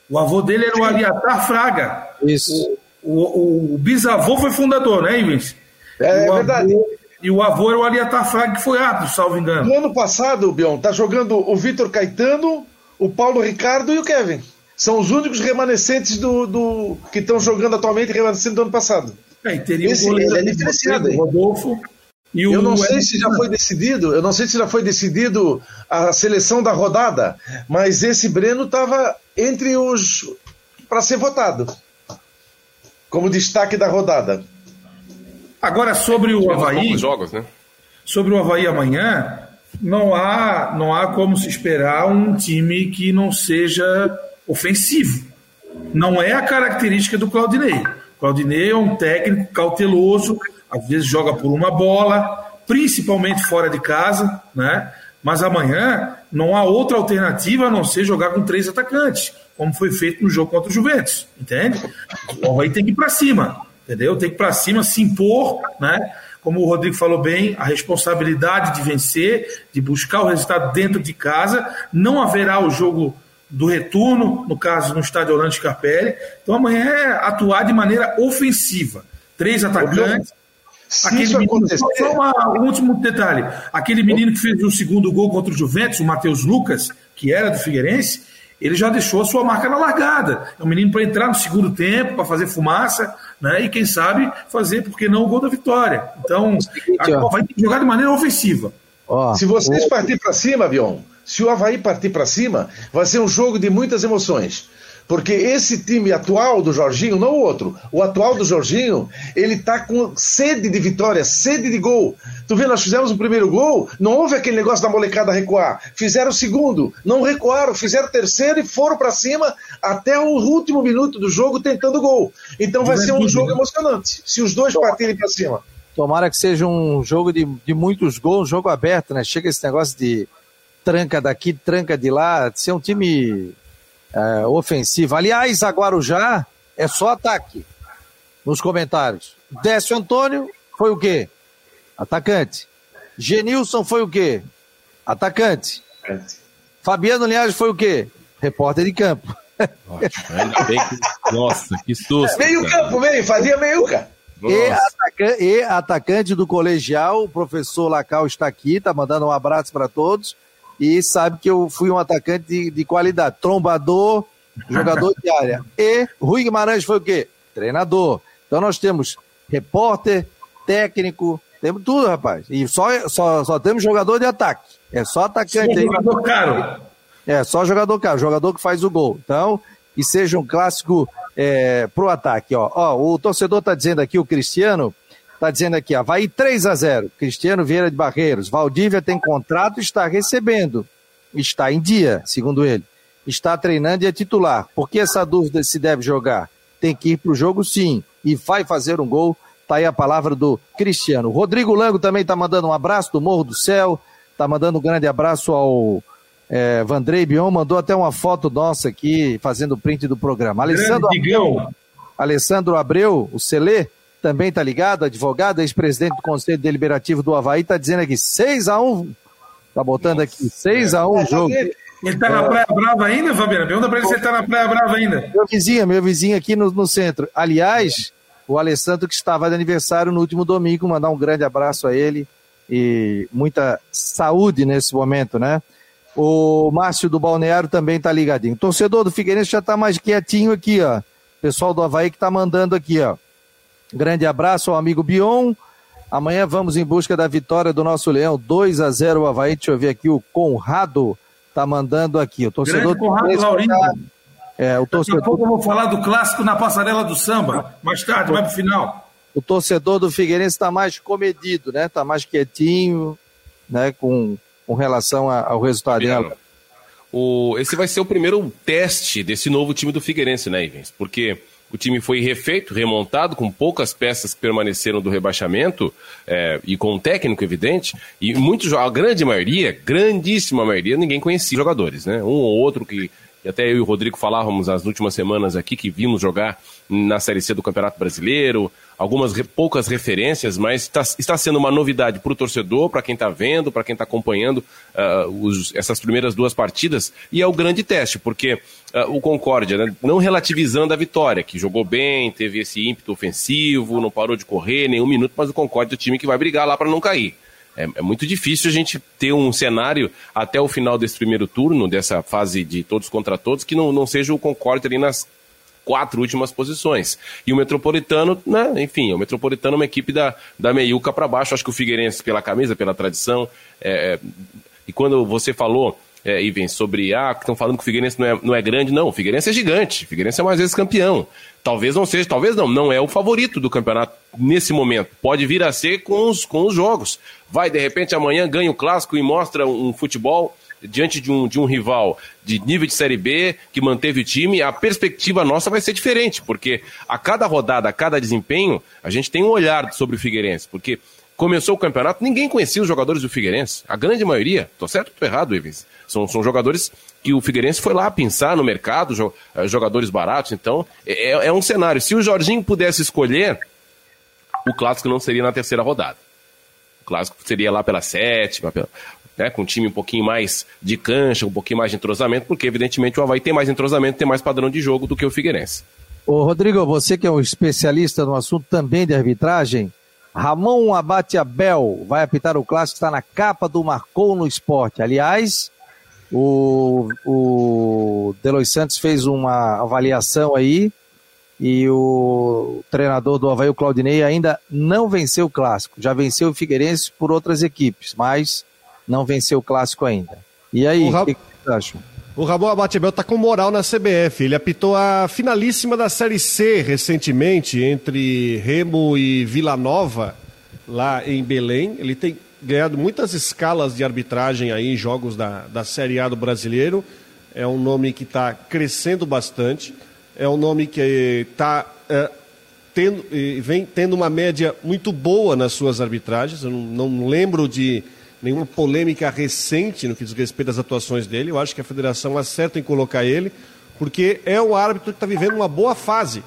O avô dele era o Aliatar Fraga. Isso. O, o, o bisavô foi fundador, né, Ives? É, é verdade. E o avô era o Aliatar Fraga, que foi árbitro, salvo engano. No ano passado, Bion, tá jogando o Vitor Caetano, o Paulo Ricardo e o Kevin. São os únicos remanescentes do, do que estão jogando atualmente, remanescentes do ano passado. É, e teria Esse, o goleiro ele é diferenciado? Rodolfo. E o Eu não sei se já foi decidido, eu não sei se já foi decidido a seleção da rodada, mas esse Breno estava entre os para ser votado como destaque da rodada. Agora, sobre o Havaí, jogos, né? sobre o Havaí amanhã, não há, não há como se esperar um time que não seja ofensivo. Não é a característica do Claudinei. Claudinei é um técnico cauteloso, às vezes joga por uma bola, principalmente fora de casa, né? Mas amanhã não há outra alternativa a não ser jogar com três atacantes, como foi feito no jogo contra o Juventus, entende? O Havaí tem que ir para cima, entendeu? Tem que ir para cima, se impor, né? Como o Rodrigo falou bem, a responsabilidade de vencer, de buscar o resultado dentro de casa. Não haverá o jogo do retorno, no caso, no estádio Orlando Scarpelli. Então amanhã é atuar de maneira ofensiva. Três atacantes. Se isso menino, acontecer, só só uma- um último detalhe. Aquele menino que fez o segundo gol contra o Juventus, o Matheus Lucas, que era do Figueirense, ele já deixou a sua marca na largada. É um menino para entrar no segundo tempo, para fazer fumaça, né? E quem sabe fazer, porque não, o gol da vitória. Então, Seguinte, ó. vai ter que jogar de maneira ofensiva. Ó, se vocês partir para cima, Bion, se o Havaí partir para cima, vai ser um jogo de muitas emoções. Porque esse time atual do Jorginho, não o outro, o atual do Jorginho, ele tá com sede de vitória, sede de gol. Tu vê, nós fizemos o primeiro gol, não houve aquele negócio da molecada recuar. Fizeram o segundo, não recuaram, fizeram o terceiro e foram para cima até o último minuto do jogo tentando gol. Então vai ser um jogo né? emocionante, se os dois partirem para cima. Tomara que seja um jogo de, de muitos gols, um jogo aberto, né? Chega esse negócio de tranca daqui, tranca de lá, ser um time é, ofensivo. Aliás, a Guarujá é só ataque nos comentários. Décio Antônio foi o quê? Atacante. Genilson foi o quê? Atacante. Fabiano Linhares foi o quê? Repórter de campo. Ótimo. Ainda bem que. Nossa, que susto. Meio cara. campo, meio, fazia meiuca. E, Nossa. ataca- e atacante do colegial, o professor Lacal está aqui, está mandando um abraço para todos e sabe que eu fui um atacante de, de qualidade, trombador, jogador de área. E Rui Guimarães foi o quê? Treinador. Então nós temos repórter, técnico, temos tudo, rapaz. E só, só, só temos jogador de ataque. É só atacante aí. Jogador caro. É, só jogador caro, jogador que faz o gol. Então, que seja um clássico é, pro ataque. Ó. Ó, o torcedor tá dizendo aqui, o Cristiano, tá dizendo aqui, ó, vai 3 a 0 Cristiano Vieira de Barreiros. Valdívia tem contrato e está recebendo. Está em dia, segundo ele. Está treinando e é titular. Por que essa dúvida se deve jogar? Tem que ir pro jogo sim. E vai fazer um gol. Tá aí a palavra do Cristiano. O Rodrigo Lango também tá mandando um abraço do Morro do Céu. Tá mandando um grande abraço ao é, Vandrei Bion mandou até uma foto nossa aqui, fazendo o print do programa. Alessandro, Digão. Alessandro Abreu, o Celê, também tá ligado, advogado, ex-presidente do Conselho Deliberativo do Havaí, tá dizendo aqui 6x1. Tá botando aqui 6x1 o jogo. Ele tá na Praia Brava ainda, Fabiano? Pergunta pra ele se ele tá na Praia Brava ainda. Meu vizinho, meu vizinho aqui no, no centro. Aliás, o Alessandro que estava de aniversário no último domingo, mandar um grande abraço a ele e muita saúde nesse momento, né? O Márcio do Balneário também tá ligadinho. O torcedor do Figueirense já tá mais quietinho aqui, ó. Pessoal do Havaí que tá mandando aqui, ó. Grande abraço ao amigo Bion. Amanhã vamos em busca da vitória do nosso Leão. 2 a 0 o Havaí. Deixa eu ver aqui. O Conrado tá mandando aqui. O torcedor Grande Conrado Laurindo. tá- É, o Daqui a torcedor pouco eu vou falar do clássico na passarela do samba. Mais tarde, vai pro final. o torcedor do Figueirense está mais comedido, né? Está mais quietinho, né? Com, com relação a- ao resultado. Fabiano, né? o, esse vai ser o primeiro teste desse novo time do Figueirense, né, Ivens? Porque o time foi refeito, remontado, com poucas peças que permaneceram do rebaixamento, é, e com um técnico evidente, e muitos, a grande maioria, grandíssima maioria, ninguém conhecia jogadores, né? Um ou outro que e até eu e o Rodrigo falávamos nas últimas semanas aqui que vimos jogar na Série C do Campeonato Brasileiro, algumas re, poucas referências, mas está, está sendo uma novidade para o torcedor, para quem está vendo, para quem está acompanhando uh, os, essas primeiras duas partidas, e é o grande teste, porque uh, o Concórdia, né, não relativizando a vitória, que jogou bem, teve esse ímpeto ofensivo, não parou de correr nem um minuto, mas o Concórdia é o time que vai brigar lá para não cair. É, é, muito difícil a gente ter um cenário até o final desse primeiro turno, dessa fase de todos contra todos, que não, não seja o Concorde ali nas quatro últimas posições. E o Metropolitano, né, enfim, o Metropolitano é uma equipe da, da meiuca para baixo. Acho que o Figueirense, pela camisa, pela tradição. É, é e quando você falou é, Iven, sobre ah, estão falando que o Figueirense não é, não é grande. Não, o Figueirense é gigante. O Figueirense é mais vezes campeão. Talvez não seja, talvez não, não é o favorito do campeonato nesse momento. Pode vir a ser com os, com os jogos. Vai, de repente, amanhã ganha o clássico e mostra um futebol diante de um, de um rival de nível de Série B que manteve o time, a perspectiva nossa vai ser diferente, porque a cada rodada, a cada desempenho, a gente tem um olhar sobre o Figueirense, porque começou o campeonato, ninguém conhecia os jogadores do Figueirense, a grande maioria, tô certo ou tô errado, Evans? São, são jogadores que o Figueirense foi lá pensar no mercado, eh, jogadores baratos. Então, é, é, é um cenário. Se o Jorginho pudesse escolher, o clássico não seria na terceira rodada. O clássico seria lá pela sétima, pela, né, com um time um pouquinho mais de cancha, um pouquinho mais de entrosamento, porque evidentemente o Havaí tem mais entrosamento, tem mais padrão de jogo do que o Figueirense. Ô Rodrigo, você que é um especialista no assunto também de arbitragem, Ramon Abate Abel vai apitar o clássico, está na capa do Marcou no Esporte. Aliás, o, o Delois Santos fez uma avaliação aí e o treinador do Havaí, o Claudinei, ainda não venceu o clássico. Já venceu o Figueirense por outras equipes, mas não venceu o clássico ainda. E aí, o, Ra... que, que você acha? O Ramon Abatebel está com moral na CBF. Ele apitou a finalíssima da Série C recentemente entre Remo e Vila Nova, lá em Belém. Ele tem ganhado muitas escalas de arbitragem aí em jogos da, da Série A do brasileiro. É um nome que está crescendo bastante. É um nome que está é, tendo, vem tendo uma média muito boa nas suas arbitragens. Eu não, não lembro de nenhuma polêmica recente no que diz respeito às atuações dele. Eu acho que a federação acerta em colocar ele, porque é um árbitro que está vivendo uma boa fase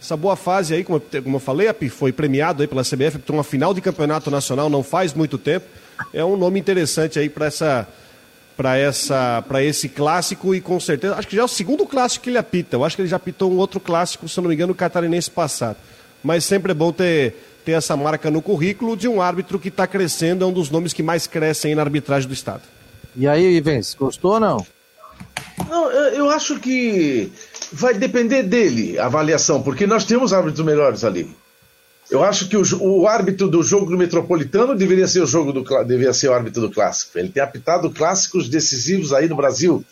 essa boa fase aí, como, eu falei, foi premiado aí pela CBF para uma final de campeonato nacional não faz muito tempo. É um nome interessante aí para essa para essa para esse clássico e com certeza acho que já é o segundo clássico que ele apita. Eu acho que ele já apitou um outro clássico, se não me engano, o catarinense passado. Mas sempre é bom ter ter essa marca no currículo de um árbitro que está crescendo, é um dos nomes que mais crescem na arbitragem do estado. E aí, Ivens, gostou ou não? Não, eu acho que vai depender dele a avaliação, porque nós temos árbitros melhores ali. Eu acho que o, o, árbitro do jogo do Metropolitano deveria ser o jogo do deveria ser o árbitro do clássico. Ele tem apitado clássicos decisivos aí no Brasil,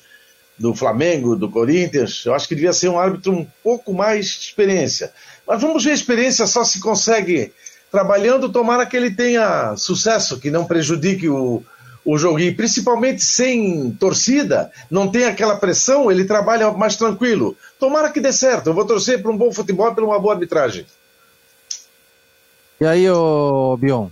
do Flamengo, do Corinthians. Eu acho que devia ser um árbitro um pouco mais de experiência. Mas vamos ver a experiência só se consegue trabalhando, tomara que ele tenha sucesso, que não prejudique o, o joguinho, principalmente sem torcida, não tem aquela pressão, ele trabalha mais tranquilo. Tomara que dê certo. Eu vou torcer para um bom futebol e para uma boa arbitragem. E aí, ô Bion?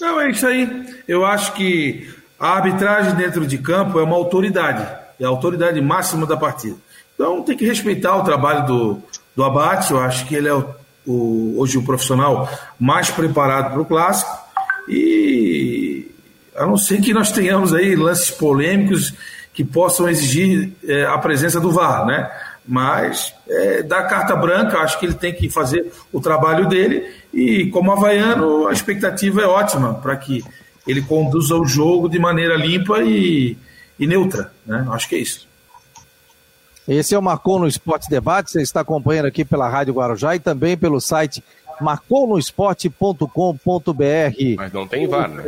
Não, é isso aí. Eu acho que a arbitragem dentro de campo é uma autoridade, é a autoridade máxima da partida. Então tem que respeitar o trabalho do, do Abate, eu acho que ele é o, o, hoje o profissional mais preparado para o clássico. E a não ser que nós tenhamos aí lances polêmicos que possam exigir é, a presença do VAR, né? Mas é, da carta branca, acho que ele tem que fazer o trabalho dele e como havaiano, a expectativa é ótima para que ele conduza o jogo de maneira limpa e, e neutra, né? Acho que é isso. Esse é o Marcou no Esporte Debate, você está acompanhando aqui pela Rádio Guarujá e também pelo site marconosport.com.br. Mas não tem VAR, né?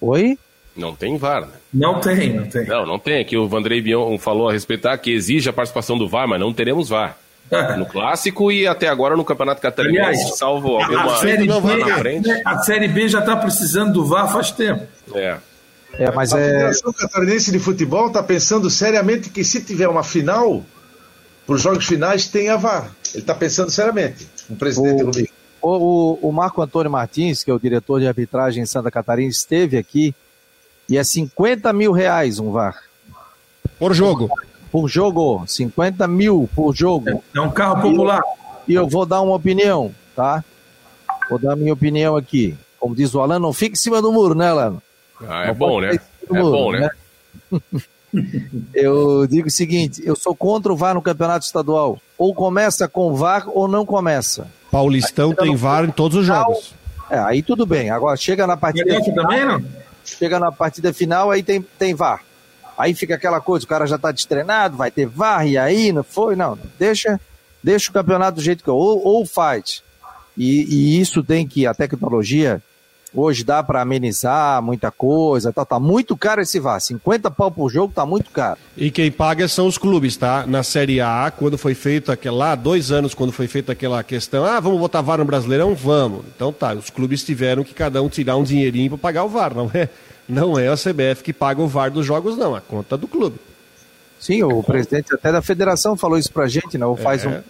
Oi? Não tem VAR, né? Não tem, não tem. Não, não tem. Aqui o Vandrei Bion falou a respeitar que exige a participação do VAR, mas não teremos VAR. no clássico e até agora no Campeonato Catarinense, salvo alguma a série, B, na frente. a série B já está precisando do VAR faz tempo. É. É, mas a é... Federação Catarinense de Futebol está pensando seriamente que se tiver uma final, para os jogos finais tenha VAR. Ele está pensando seriamente, o presidente Rubinho. O, o, o, Marco Antônio Martins, que é o diretor de arbitragem em Santa Catarina, esteve aqui e é 50 mil reais um VAR. Por jogo. Por jogo, 50 mil por jogo. É um carro popular. E eu, e eu vou dar uma opinião, tá? Vou dar minha opinião aqui. Como diz o Alan, não fique em cima do muro, né, Alan? Ah, é bom, né? É bom, né? né? eu digo o seguinte: eu sou contra o VAR no campeonato estadual. Ou começa com VAR ou não começa. Paulistão tem VAR em todos os jogos. É, aí tudo bem. Agora chega na partida. Final, também, não? Chega na partida final, aí tem, tem VAR. Aí fica aquela coisa, o cara já está destreinado, vai ter VAR, e aí não foi, não. Deixa, deixa o campeonato do jeito que é. Ou, ou faz. E, e isso tem que, a tecnologia Hoje dá para amenizar muita coisa, tá, tá muito caro esse VAR. 50 pau por jogo tá muito caro. E quem paga são os clubes, tá? Na Série A, quando foi feito aquela lá, dois anos, quando foi feita aquela questão, ah, vamos botar VAR no Brasileirão? Vamos. Então tá, os clubes tiveram que cada um tirar um dinheirinho para pagar o VAR, não é? Não é a CBF que paga o VAR dos jogos, não, a conta do clube. Sim, o presidente até da federação falou isso pra gente, não? Né? Faz é.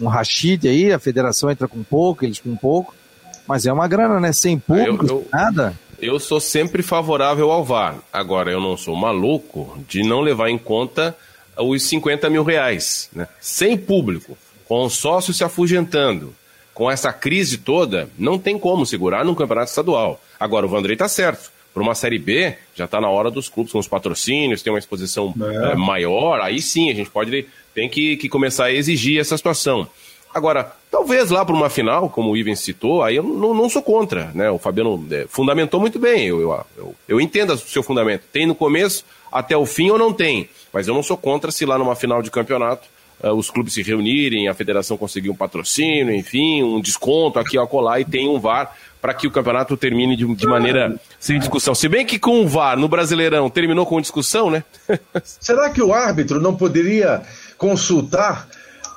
um, um rachide aí, a federação entra com pouco, eles com pouco. Mas é uma grana, né? Sem público, eu, eu, nada. Eu sou sempre favorável ao VAR. Agora, eu não sou maluco de não levar em conta os 50 mil reais. Né? Sem público, com o sócio se afugentando, com essa crise toda, não tem como segurar num campeonato estadual. Agora, o Vandrei está certo. Para uma Série B, já está na hora dos clubes com os patrocínios, tem uma exposição é. É, maior, aí sim a gente pode tem que, que começar a exigir essa situação. Agora, talvez lá para uma final, como o Ivan citou, aí eu não, não sou contra, né? O Fabiano é, fundamentou muito bem, eu, eu, eu, eu, entendo o seu fundamento. Tem no começo até o fim ou não tem, mas eu não sou contra se lá numa final de campeonato uh, os clubes se reunirem, a federação conseguir um patrocínio, enfim, um desconto aqui ao colar e tem um VAR para que o campeonato termine de, de, maneira sem discussão. Se bem que com o VAR no Brasileirão terminou com discussão, né? Será que o árbitro não poderia consultar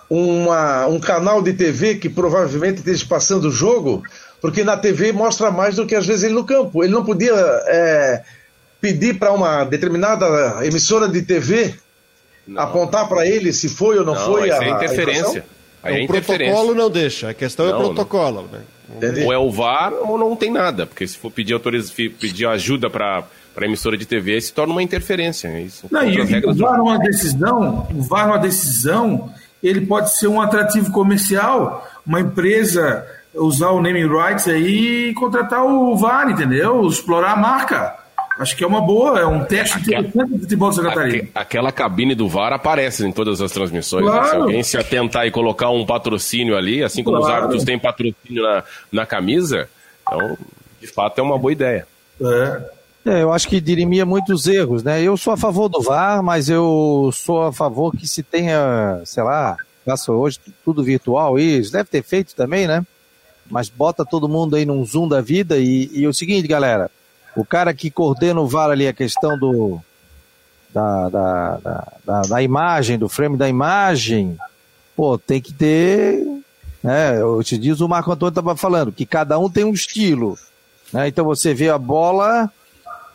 uma, um canal de TV que provavelmente esteja passando o jogo, porque na TV mostra mais do que às vezes ele no campo. Ele não podia é, pedir para uma determinada emissora de TV não. apontar para ele se foi ou não, não foi a, é interferência. A é o protocolo não deixa, a questão não, é o protocolo. Né? Ou é o VAR ou não tem nada, porque se for pedir, autoriz... pedir ajuda para para emissora de TV se torna uma interferência. É isso não, e o VAR uma decisão, o VAR uma decisão ele pode ser um atrativo comercial, uma empresa usar o naming rights aí e contratar o VAR, entendeu? Explorar a marca. Acho que é uma boa, é um teste interessante do futebol de Santa Catarina. Aquela cabine do VAR aparece em todas as transmissões. Claro. Né? Se alguém se atentar e colocar um patrocínio ali, assim como claro. os árbitros têm patrocínio na, na camisa, então, de fato, é uma boa ideia. É. É, eu acho que dirimia muitos erros, né? Eu sou a favor do VAR, mas eu sou a favor que se tenha, sei lá, faça hoje tudo virtual, isso deve ter feito também, né? Mas bota todo mundo aí num zoom da vida e, e o seguinte, galera, o cara que coordena o VAR ali, a questão do da, da, da, da, da imagem, do frame da imagem, pô, tem que ter, né? Eu te diz o Marco Antônio estava falando, que cada um tem um estilo, né? Então você vê a bola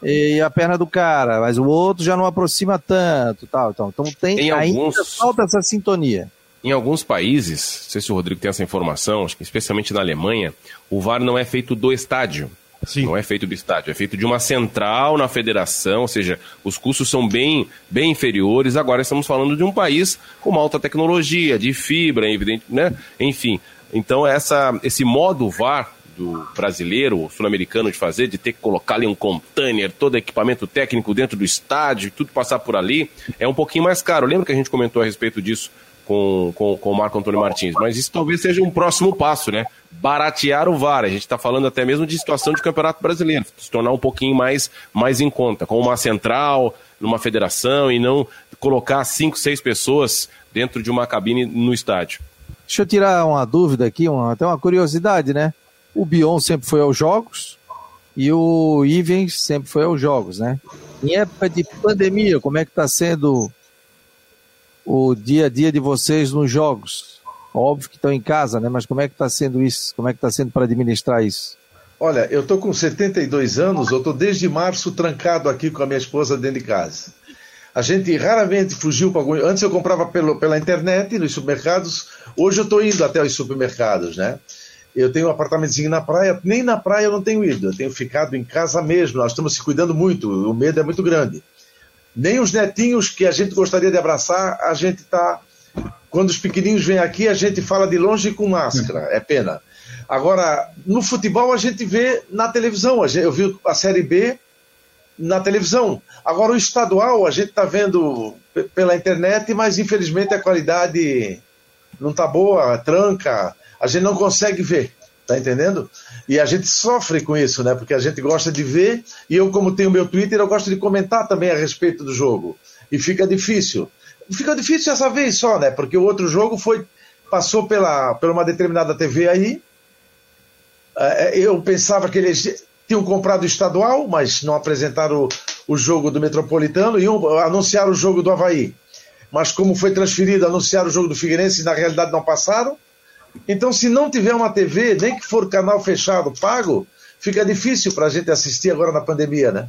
e a perna do cara, mas o outro já não aproxima tanto, tal, então, então tem em ainda alguns, falta essa sintonia. Em alguns países, não sei se o Rodrigo tem essa informação, acho que especialmente na Alemanha, o VAR não é feito do estádio. Sim. Não é feito do estádio, é feito de uma central na federação, ou seja, os custos são bem, bem inferiores. Agora estamos falando de um país com uma alta tecnologia, de fibra, evidente, né? Enfim, então essa, esse modo VAR do brasileiro, sul-americano de fazer, de ter que colocar ali um container, todo equipamento técnico dentro do estádio, tudo passar por ali, é um pouquinho mais caro. Lembra que a gente comentou a respeito disso com, com, com o Marco Antônio Martins? Mas isso talvez seja um próximo passo, né? Baratear o VAR. A gente está falando até mesmo de situação de campeonato brasileiro, se tornar um pouquinho mais, mais em conta, com uma central, numa federação e não colocar cinco, seis pessoas dentro de uma cabine no estádio. Deixa eu tirar uma dúvida aqui, uma, até uma curiosidade, né? O Bion sempre foi aos jogos e o Ivens sempre foi aos jogos, né? Em época de pandemia, como é que está sendo o dia a dia de vocês nos jogos? Óbvio que estão em casa, né? Mas como é que está sendo isso? Como é que está sendo para administrar isso? Olha, eu estou com 72 anos, eu estou desde março trancado aqui com a minha esposa dentro de casa. A gente raramente fugiu para algum. Antes eu comprava pelo, pela internet, nos supermercados. Hoje eu estou indo até os supermercados, né? Eu tenho um apartamentozinho na praia, nem na praia eu não tenho ido, eu tenho ficado em casa mesmo. Nós estamos se cuidando muito, o medo é muito grande. Nem os netinhos que a gente gostaria de abraçar, a gente está. Quando os pequeninos vêm aqui, a gente fala de longe com máscara, é pena. Agora, no futebol a gente vê na televisão, eu vi a Série B na televisão. Agora, o estadual a gente está vendo pela internet, mas infelizmente a qualidade não está boa, tranca, a gente não consegue ver, tá entendendo? E a gente sofre com isso, né? Porque a gente gosta de ver, e eu, como tenho meu Twitter, eu gosto de comentar também a respeito do jogo. E fica difícil. Fica difícil essa vez só, né? Porque o outro jogo foi passou pela, pela uma determinada TV aí. É, eu pensava que eles tinham comprado estadual, mas não apresentaram o, o jogo do Metropolitano e um, anunciaram o jogo do Havaí. Mas como foi transferido, anunciaram o jogo do Figueirense e na realidade não passaram. Então, se não tiver uma TV, nem que for canal fechado, pago, fica difícil para a gente assistir agora na pandemia, né?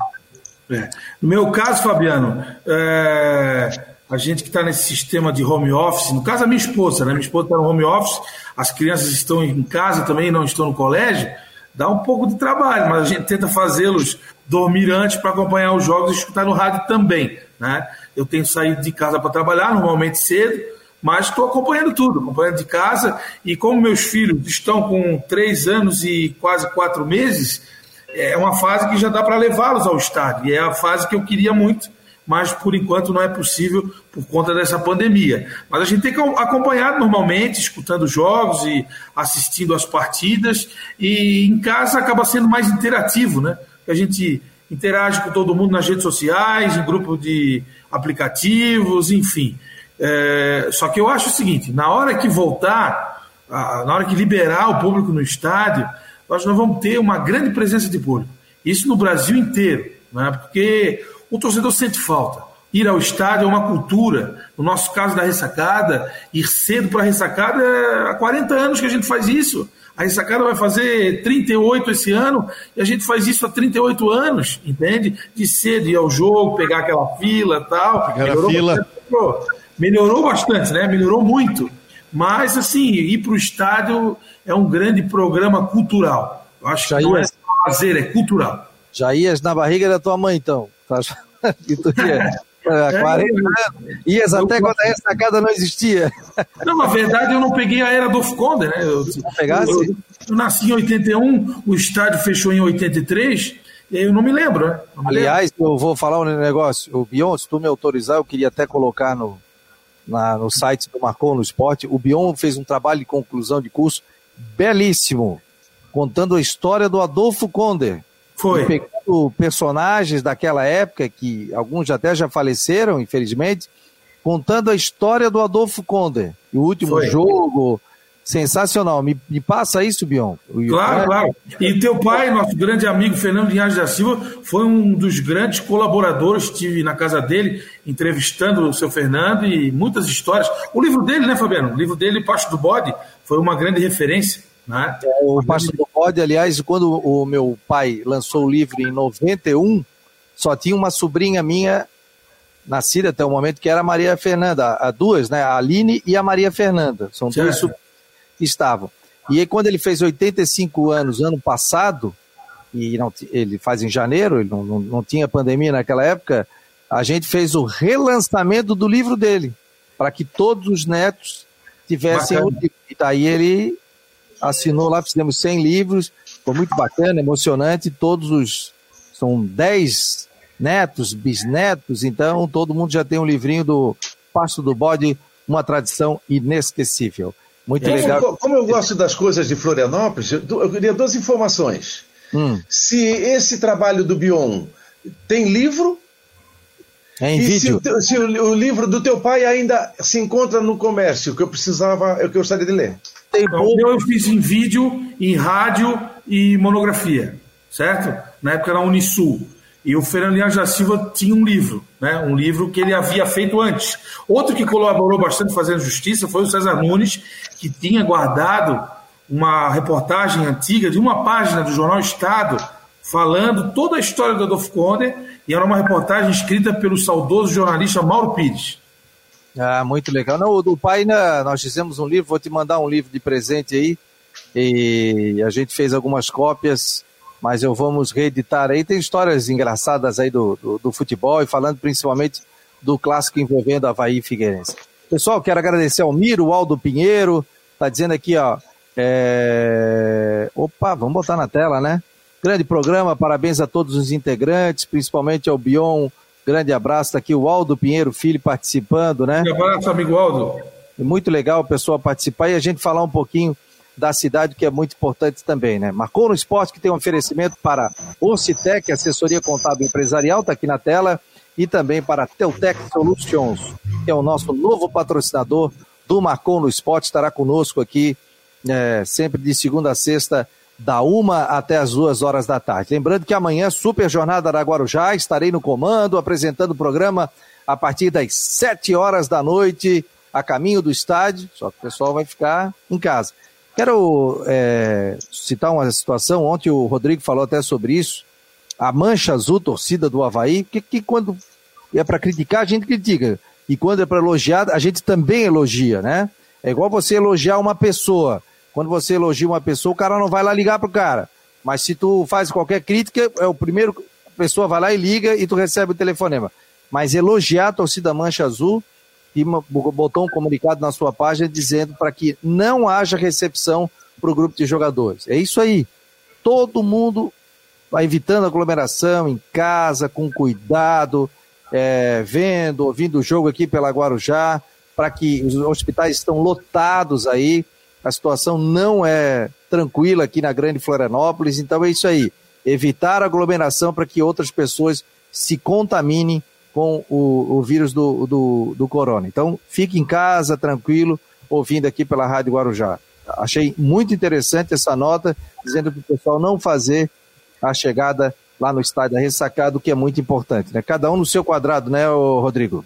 É. No meu caso, Fabiano, é... a gente que está nesse sistema de home office, no caso a minha esposa, né? Minha esposa está no home office, as crianças estão em casa também, não estão no colégio dá um pouco de trabalho, mas a gente tenta fazê-los dormir antes para acompanhar os jogos e escutar no rádio também. Né? Eu tenho saído de casa para trabalhar, normalmente cedo, mas estou acompanhando tudo, acompanhando de casa. E como meus filhos estão com três anos e quase quatro meses, é uma fase que já dá para levá-los ao estádio. E é a fase que eu queria muito mas por enquanto não é possível por conta dessa pandemia. Mas a gente tem acompanhado normalmente, escutando jogos e assistindo as partidas, e em casa acaba sendo mais interativo, né? A gente interage com todo mundo nas redes sociais, em grupo de aplicativos, enfim. É, só que eu acho o seguinte: na hora que voltar, na hora que liberar o público no estádio, nós vamos ter uma grande presença de público. Isso no Brasil inteiro, né? porque o torcedor sente falta. Ir ao estádio é uma cultura. No nosso caso da ressacada, ir cedo para a ressacada é há 40 anos que a gente faz isso. A ressacada vai fazer 38 esse ano e a gente faz isso há 38 anos, entende? De cedo ir ao jogo, pegar aquela fila e tal. Pegar a fila. Melhorou bastante, né? Melhorou muito. Mas, assim, ir para o estádio é um grande programa cultural. Eu acho que não é fazer, é cultural. Já ias na barriga da tua mãe, então? que tu ia, é, 40 anos, ias até quando a ressacada não existia. Não, na verdade eu não peguei a era do Conde, né? Eu, pegasse? Eu, eu, eu, nasci em 81, o estádio fechou em 83, e aí eu não me lembro, né? Me Aliás, lembro. eu vou falar um negócio. O Bion, se tu me autorizar, eu queria até colocar no, na, no site do Marcon no Esporte. O Bion fez um trabalho de conclusão de curso belíssimo, contando a história do Adolfo Conde. Foi. Pegando personagens daquela época, que alguns até já faleceram, infelizmente, contando a história do Adolfo Conde. O último Foi. jogo. Sensacional. Me, me, passa isso, Bion. Claro, claro. E teu pai, nosso grande amigo Fernando Linhares da Silva, foi um dos grandes colaboradores. Estive na casa dele, entrevistando o seu Fernando e muitas histórias. O livro dele, né, Fabiano? O livro dele, Pasto do Bode, foi uma grande referência. Né? É, o Pastor do Bode, aliás, quando o meu pai lançou o livro em 91, só tinha uma sobrinha minha nascida até o momento, que era a Maria Fernanda, a duas, né? A Aline e a Maria Fernanda. São duas que estavam. E aí, quando ele fez 85 anos, ano passado, e não, ele faz em janeiro, ele não, não, não tinha pandemia naquela época, a gente fez o relançamento do livro dele, para que todos os netos tivessem Bacana. o livro. E daí ele assinou lá, fizemos 100 livros, foi muito bacana, emocionante, todos os, são 10 netos, bisnetos, então todo mundo já tem um livrinho do Pasto do Bode, uma tradição inesquecível. Muito como, legal. Como eu gosto das coisas de Florianópolis, eu queria duas informações. Hum. Se esse trabalho do Bion tem livro, é em e vídeo. Se, se o, o, livro do teu pai ainda se encontra no comércio, que eu precisava, eu gostaria de ler tem então. Eu fiz em vídeo, em rádio e monografia, certo? Na época era Unisul. E o Fernando Linhares da Silva tinha um livro, né? um livro que ele havia feito antes. Outro que colaborou bastante fazendo justiça foi o César Nunes, que tinha guardado uma reportagem antiga de uma página do jornal Estado, falando toda a história do Adolfo Conde, e era uma reportagem escrita pelo saudoso jornalista Mauro Pires. Ah, muito legal. Não, do pai, né, nós fizemos um livro, vou te mandar um livro de presente aí, e a gente fez algumas cópias, mas eu vamos reeditar aí. Tem histórias engraçadas aí do, do, do futebol, e falando principalmente do clássico envolvendo Havaí e Figueirense. Pessoal, quero agradecer ao Miro, o Aldo Pinheiro, tá dizendo aqui, ó, é... Opa, vamos botar na tela, né? Grande programa, parabéns a todos os integrantes, principalmente ao Bion. Grande abraço, tá aqui o Aldo Pinheiro Filho participando, né? Um abraço, amigo Aldo. Muito legal o pessoal participar e a gente falar um pouquinho da cidade, que é muito importante também, né? Marcou no Esporte, que tem um oferecimento para Orcitec, assessoria contábil empresarial, tá aqui na tela, e também para Teutec Solutions, que é o nosso novo patrocinador do Marcou no Esporte, estará conosco aqui é, sempre de segunda a sexta, da uma até as duas horas da tarde. Lembrando que amanhã, Super Jornada da Guarujá, estarei no comando, apresentando o programa a partir das sete horas da noite, a caminho do estádio, só que o pessoal vai ficar em casa. Quero é, citar uma situação, ontem o Rodrigo falou até sobre isso, a mancha azul, torcida do Havaí, que, que quando é para criticar, a gente critica, e quando é para elogiar, a gente também elogia, né? É igual você elogiar uma pessoa, quando você elogia uma pessoa, o cara não vai lá ligar pro cara. Mas se tu faz qualquer crítica, é o primeiro a pessoa vai lá e liga e tu recebe o telefonema. Mas elogiar a torcida Mancha Azul botou um comunicado na sua página dizendo para que não haja recepção para o grupo de jogadores. É isso aí. Todo mundo vai evitando aglomeração em casa, com cuidado, é, vendo, ouvindo o jogo aqui pela Guarujá, para que os hospitais estão lotados aí a situação não é tranquila aqui na Grande Florianópolis, então é isso aí. Evitar aglomeração para que outras pessoas se contaminem com o, o vírus do, do, do, corona. Então, fique em casa, tranquilo, ouvindo aqui pela Rádio Guarujá. Achei muito interessante essa nota, dizendo para o pessoal não fazer a chegada lá no estádio da ressacada, o que é muito importante. Né? Cada um no seu quadrado, né, Rodrigo?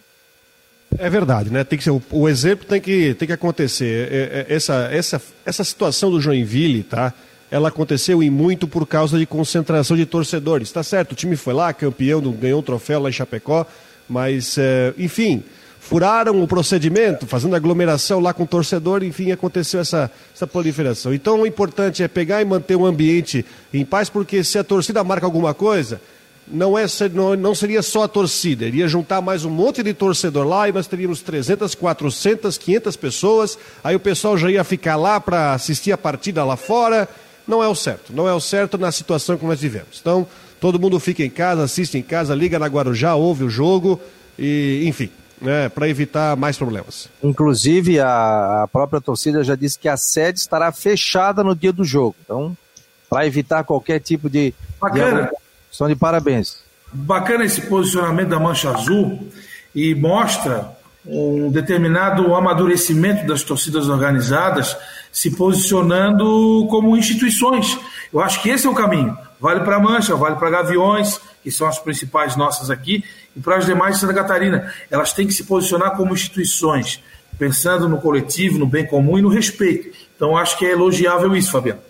É verdade, né? Tem que ser, o, o exemplo tem que, tem que acontecer. É, é, essa, essa, essa situação do Joinville, tá? Ela aconteceu em muito por causa de concentração de torcedores. Tá certo, o time foi lá, campeão, ganhou um troféu lá em Chapecó, mas, é, enfim, furaram o procedimento, fazendo aglomeração lá com o torcedor, enfim, aconteceu essa, essa proliferação. Então, o importante é pegar e manter o ambiente em paz, porque se a torcida marca alguma coisa, não, é, não, não seria só a torcida, iria juntar mais um monte de torcedor lá e nós teríamos 300, 400, 500 pessoas, aí o pessoal já ia ficar lá para assistir a partida lá fora. Não é o certo, não é o certo na situação que nós vivemos. Então, todo mundo fica em casa, assiste em casa, liga na Guarujá, ouve o jogo e, enfim, né, para evitar mais problemas. Inclusive, a, a própria torcida já disse que a sede estará fechada no dia do jogo. Então, para evitar qualquer tipo de. Bacana. De Estão de parabéns. Bacana esse posicionamento da Mancha Azul e mostra um determinado amadurecimento das torcidas organizadas se posicionando como instituições. Eu acho que esse é o caminho. Vale para Mancha, vale para Gaviões, que são as principais nossas aqui, e para as demais de Santa Catarina. Elas têm que se posicionar como instituições, pensando no coletivo, no bem comum e no respeito. Então acho que é elogiável isso, Fabiano.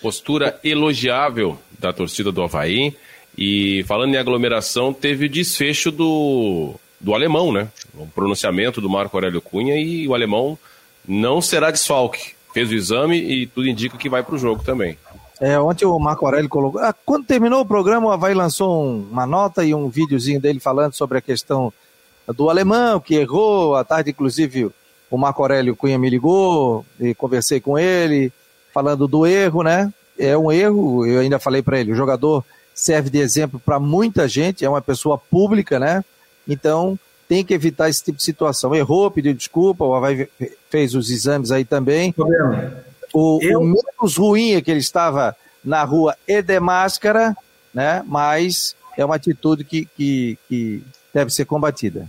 Postura elogiável da torcida do Havaí. E falando em aglomeração, teve o desfecho do, do alemão, né? O pronunciamento do Marco Aurélio Cunha e o alemão não será desfalque. Fez o exame e tudo indica que vai para o jogo também. É, ontem o Marco Aurélio colocou. Ah, quando terminou o programa, o Havaí lançou um, uma nota e um videozinho dele falando sobre a questão do alemão, que errou. À tarde, inclusive, o Marco Aurélio Cunha me ligou e conversei com ele, falando do erro, né? É um erro, eu ainda falei para ele, o jogador serve de exemplo para muita gente, é uma pessoa pública, né? Então tem que evitar esse tipo de situação. Errou, pediu desculpa, o Havaí fez os exames aí também. O, eu... o menos ruim é que ele estava na rua e de máscara, né? Mas é uma atitude que, que, que deve ser combatida.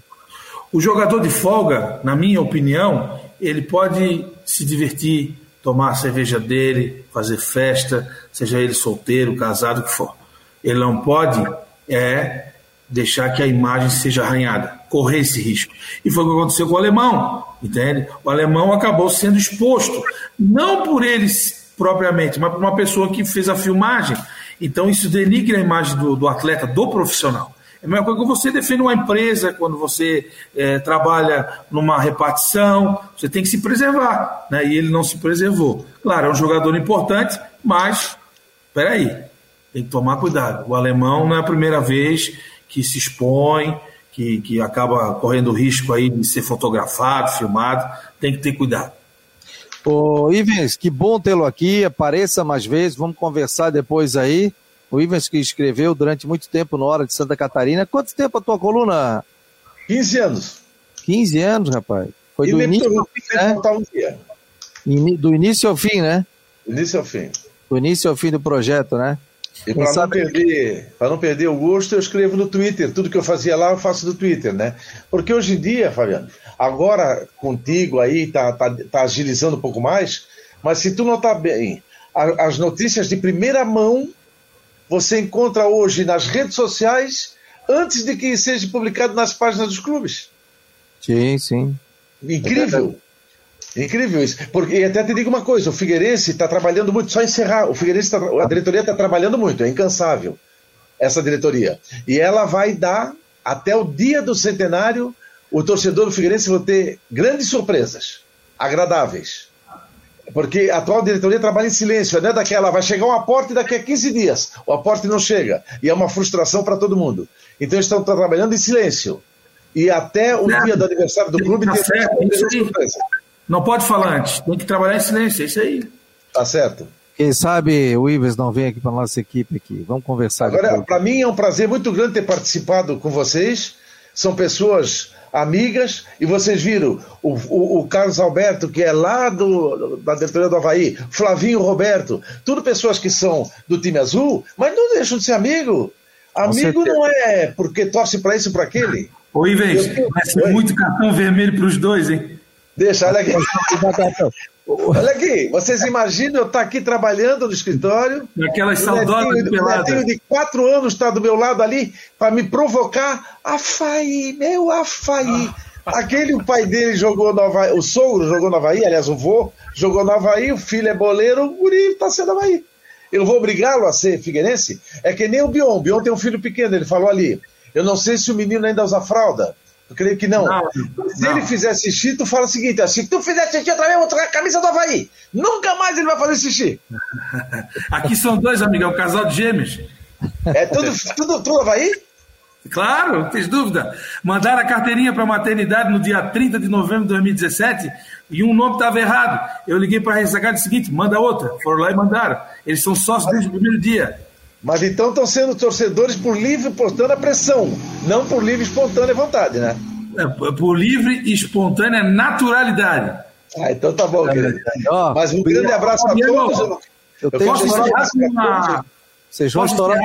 O jogador de folga, na minha opinião, ele pode se divertir, tomar a cerveja dele, fazer festa, seja ele solteiro, casado, o que for. Ele não pode é deixar que a imagem seja arranhada, correr esse risco. E foi o que aconteceu com o alemão, entende? O alemão acabou sendo exposto, não por eles propriamente, mas por uma pessoa que fez a filmagem. Então isso denigra a imagem do, do atleta, do profissional. É a mesma coisa que você defende uma empresa, quando você é, trabalha numa repartição, você tem que se preservar, né? e ele não se preservou. Claro, é um jogador importante, mas, peraí, tem que tomar cuidado. O alemão não é a primeira vez que se expõe, que, que acaba correndo risco aí de ser fotografado, filmado, tem que ter cuidado. Ô, Ivens, que bom tê-lo aqui, apareça mais vezes, vamos conversar depois aí. O Ivens que escreveu durante muito tempo no Hora de Santa Catarina. Quanto tempo a tua coluna? 15 anos. 15 anos, rapaz. Foi do início, ao fim, né? um dia. do início ao fim, né? Do início ao fim. Do início ao fim do projeto, né? E para não, perder, não perder o gosto, eu escrevo no Twitter. Tudo que eu fazia lá, eu faço no Twitter, né? Porque hoje em dia, Fabiano, agora contigo aí, tá, tá, tá agilizando um pouco mais, mas se tu notar bem, as notícias de primeira mão você encontra hoje nas redes sociais antes de que seja publicado nas páginas dos clubes. Sim, sim. Incrível. Incrível isso. Porque até te digo uma coisa: o Figueirense está trabalhando muito, só encerrar. O Figueirense, tá, a diretoria está trabalhando muito, é incansável essa diretoria. E ela vai dar, até o dia do centenário, o torcedor do Figueirense vai ter grandes surpresas, agradáveis. Porque a atual diretoria trabalha em silêncio, não é daquela, vai chegar um aporte daqui a 15 dias, o aporte não chega, e é uma frustração para todo mundo. Então eles estão trabalhando em silêncio. E até o dia do aniversário do clube tá tem certo, surpresa. Não pode falar antes, tem que trabalhar em silêncio, é isso aí. Tá certo. Quem sabe o Ives não vem aqui para nossa equipe aqui. Vamos conversar. Agora, para mim é um prazer muito grande ter participado com vocês. São pessoas amigas, e vocês viram o, o, o, Carlos Alberto, que é lá do, da diretoria do Havaí, Flavinho Roberto, tudo pessoas que são do time azul, mas não deixam de ser amigo. Amigo não é porque torce para isso e para aquele. Ô Ivens, vai ser muito cartão vermelho para os dois, hein? Deixa, olha aqui. Olha aqui, vocês imaginam eu estar aqui trabalhando no escritório. Aquelas saudosas de pelada. netinho de quatro anos está do meu lado ali para me provocar. Afaí, meu Afaí. Aquele o pai dele jogou no Havaí, o sogro jogou no Havaí, aliás, o vô jogou no Havaí, o filho é boleiro, o guri está sendo Havaí. Eu vou obrigá-lo a ser figueirense? É que nem o Bion. O Bion tem um filho pequeno, ele falou ali. Eu não sei se o menino ainda usa fralda. Eu creio que não. não Se não. ele fizer xixi, tu fala o seguinte: se tu fizer xixi outra vez, eu vou trocar a camisa do Havaí. Nunca mais ele vai fazer xixi. Aqui são dois, amigos, é um casal de gêmeos. É tudo, tudo, tudo Havaí? Claro, não tens dúvida. Mandaram a carteirinha para a maternidade no dia 30 de novembro de 2017 e um nome estava errado. Eu liguei para a e disse seguinte: manda outra. Foram lá e mandaram. Eles são sócios desde o primeiro dia. Mas então estão sendo torcedores por livre e espontânea pressão, não por livre e espontânea vontade, né? É, por livre e espontânea naturalidade. Ah, então tá bom, querido. Mas um grande abraço a todos. Eu, eu posso encerrar com uma. Vocês vão estourar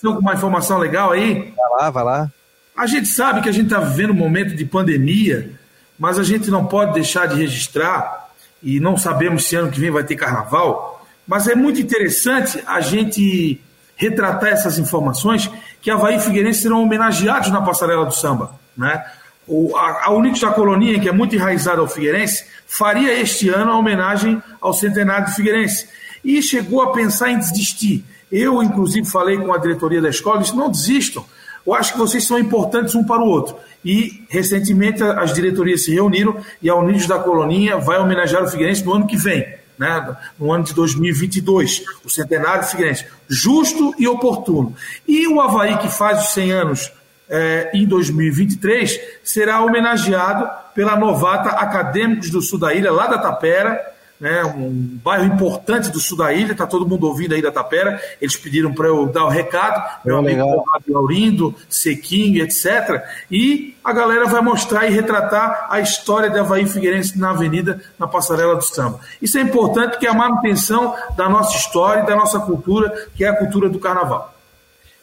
com uma informação legal aí? Vai lá, vai lá. A gente sabe que a gente está vivendo um momento de pandemia, mas a gente não pode deixar de registrar, e não sabemos se ano que vem vai ter carnaval, mas é muito interessante a gente retratar essas informações que Havaí e Figueirense serão homenageados na passarela do samba. Né? O, a, a da Colonia, que é muito enraizada ao Figueirense, faria este ano a homenagem ao centenário de Figueirense. E chegou a pensar em desistir. Eu, inclusive, falei com a diretoria da escola, disse, não desistam. Eu acho que vocês são importantes um para o outro. E, recentemente, as diretorias se reuniram e a Unidos da Colonia vai homenagear o Figueirense no ano que vem né, no ano de 2022, o centenário Figueirense, justo e oportuno. E o Havaí, que faz os 100 anos é, em 2023, será homenageado pela novata Acadêmicos do Sul da Ilha, lá da Tapera, né, um bairro importante do sul da ilha, está todo mundo ouvindo aí da Tapera. Eles pediram para eu dar o recado, meu amigo Laurindo, Sequinho, etc. E a galera vai mostrar e retratar a história de Havaí Figueirense na avenida, na passarela do samba. Isso é importante porque é a manutenção da nossa história e da nossa cultura, que é a cultura do carnaval.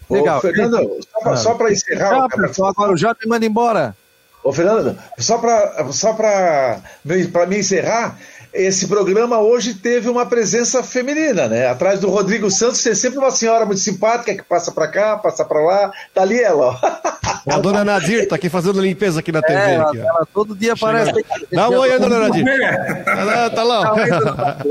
Legal. Ô, Fernando, só para encerrar. Ah, pessoal, agora já me manda embora. Ô, Fernando, só para só me encerrar, esse programa hoje teve uma presença feminina, né? Atrás do Rodrigo Santos tem sempre uma senhora muito simpática que passa para cá, passa para lá. Tá ali ela, ó. A dona Nadir, tá aqui fazendo limpeza aqui na TV. É, ela, aqui, ela todo dia aparece. Dá um oi, dona Nadir. Ela tá lá.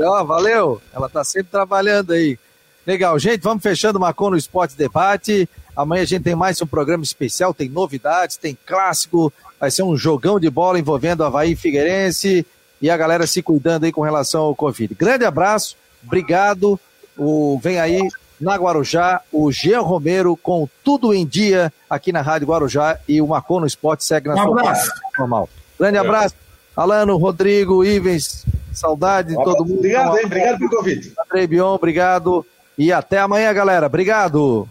Ó, valeu. Ela tá sempre trabalhando aí. Legal, gente, vamos fechando o Marcon no Esporte Debate. Amanhã a gente tem mais um programa especial, tem novidades, tem clássico, vai ser um jogão de bola envolvendo Havaí e Figueirense e a galera se cuidando aí com relação ao Covid. Grande abraço, obrigado. O, vem aí na Guarujá, o Jean Romero com tudo em dia aqui na Rádio Guarujá e o Marcon no Esporte segue na Um sua abraço. normal. Grande abraço, Alano, Rodrigo, Ivens, saudade de todo mundo. Obrigado, hein? Obrigado pelo convite. André Bion, obrigado. E até amanhã, galera. Obrigado.